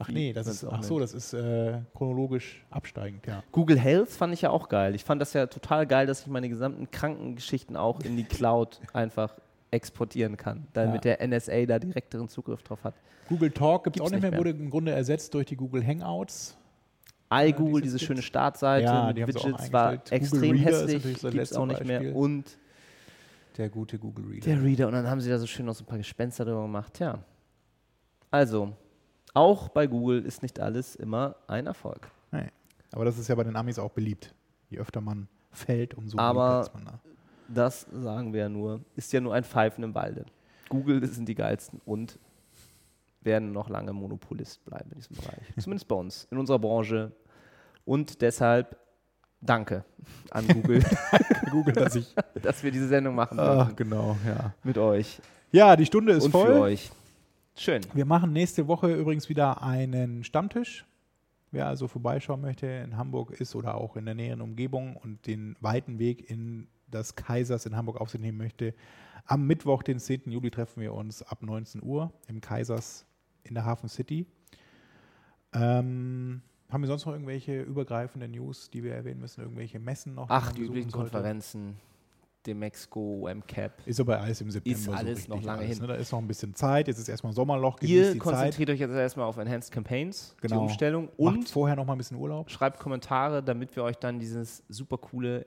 Ach nee, das ist, ach so, das ist äh, chronologisch absteigend, ja. Google Health fand ich ja auch geil. Ich fand das ja total geil, dass ich meine gesamten Krankengeschichten auch in die Cloud einfach exportieren kann, damit Ja. der NSA da direkteren Zugriff drauf hat. Google Talk gibt es auch nicht mehr, nicht wurde im Grunde ersetzt durch die Google Hangouts. iGoogle, diese schöne Startseite Ja, mit die Widgets, war extrem hässlich, gibt es auch nicht mehr. Beispiel. Und Der gute Google Reader. der Reader. Und dann haben sie da so schön noch so ein paar Gespenster drüber gemacht. Ja. Also, auch bei Google ist nicht alles immer ein Erfolg. Nee. Aber das ist ja bei den Amis auch beliebt. Je öfter man fällt, umso Aber- ist man da. Das sagen wir ja nur, ist ja nur ein Pfeifen im Walde. Google sind die geilsten und werden noch lange Monopolist bleiben in diesem Bereich. Zumindest bei uns, in unserer Branche. Und deshalb danke an Google, Google, dass ich. dass wir diese Sendung machen Ach, genau, ja. mit euch Ja, die Stunde ist und voll. für euch. Schön. Wir machen nächste Woche übrigens wieder einen Stammtisch. Wer also vorbeischauen möchte, in Hamburg ist oder auch in der näheren Umgebung und den weiten Weg in das Kaisers in Hamburg auf sich nehmen möchte, am Mittwoch, den 10. Juli, treffen wir uns ab 19 Uhr im Kaisers in der Hafen City. Ähm, haben wir sonst noch irgendwelche übergreifende News, die wir erwähnen müssen? Irgendwelche Messen noch? Ach, die üblichen? Konferenzen, Demexco, MCAP. Ist aber alles im September. Ist alles noch lange hin. Ne? Da ist noch ein bisschen Zeit. Jetzt ist erstmal Sommerloch. Ihr die Zeit. konzentriert euch jetzt erstmal auf Enhanced Campaigns, die Genau. Umstellung Macht und vorher noch mal ein bisschen Urlaub. schreibt Kommentare, damit wir euch dann dieses super coole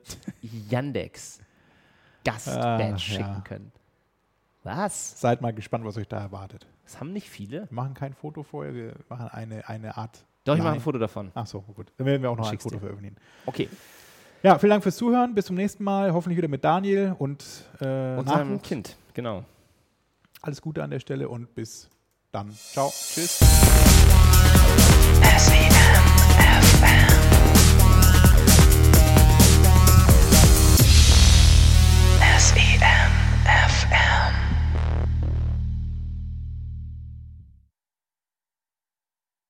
Yandex Gast-Badge Ach, schicken ja. können. Was? Seid mal gespannt, was euch da erwartet. Das haben nicht viele. Wir machen kein Foto vorher, wir machen eine, eine Art. Doch, ich mache ein Foto davon. Ach so, gut. Dann werden wir auch noch ein Foto veröffentlichen. Okay. Ja, vielen Dank fürs Zuhören. Bis zum nächsten Mal. Hoffentlich wieder mit Daniel und, äh, Und seinem Nachwuchs. Kind, genau. Alles Gute an der Stelle und bis dann. Ciao. Tschüss. SEM FM.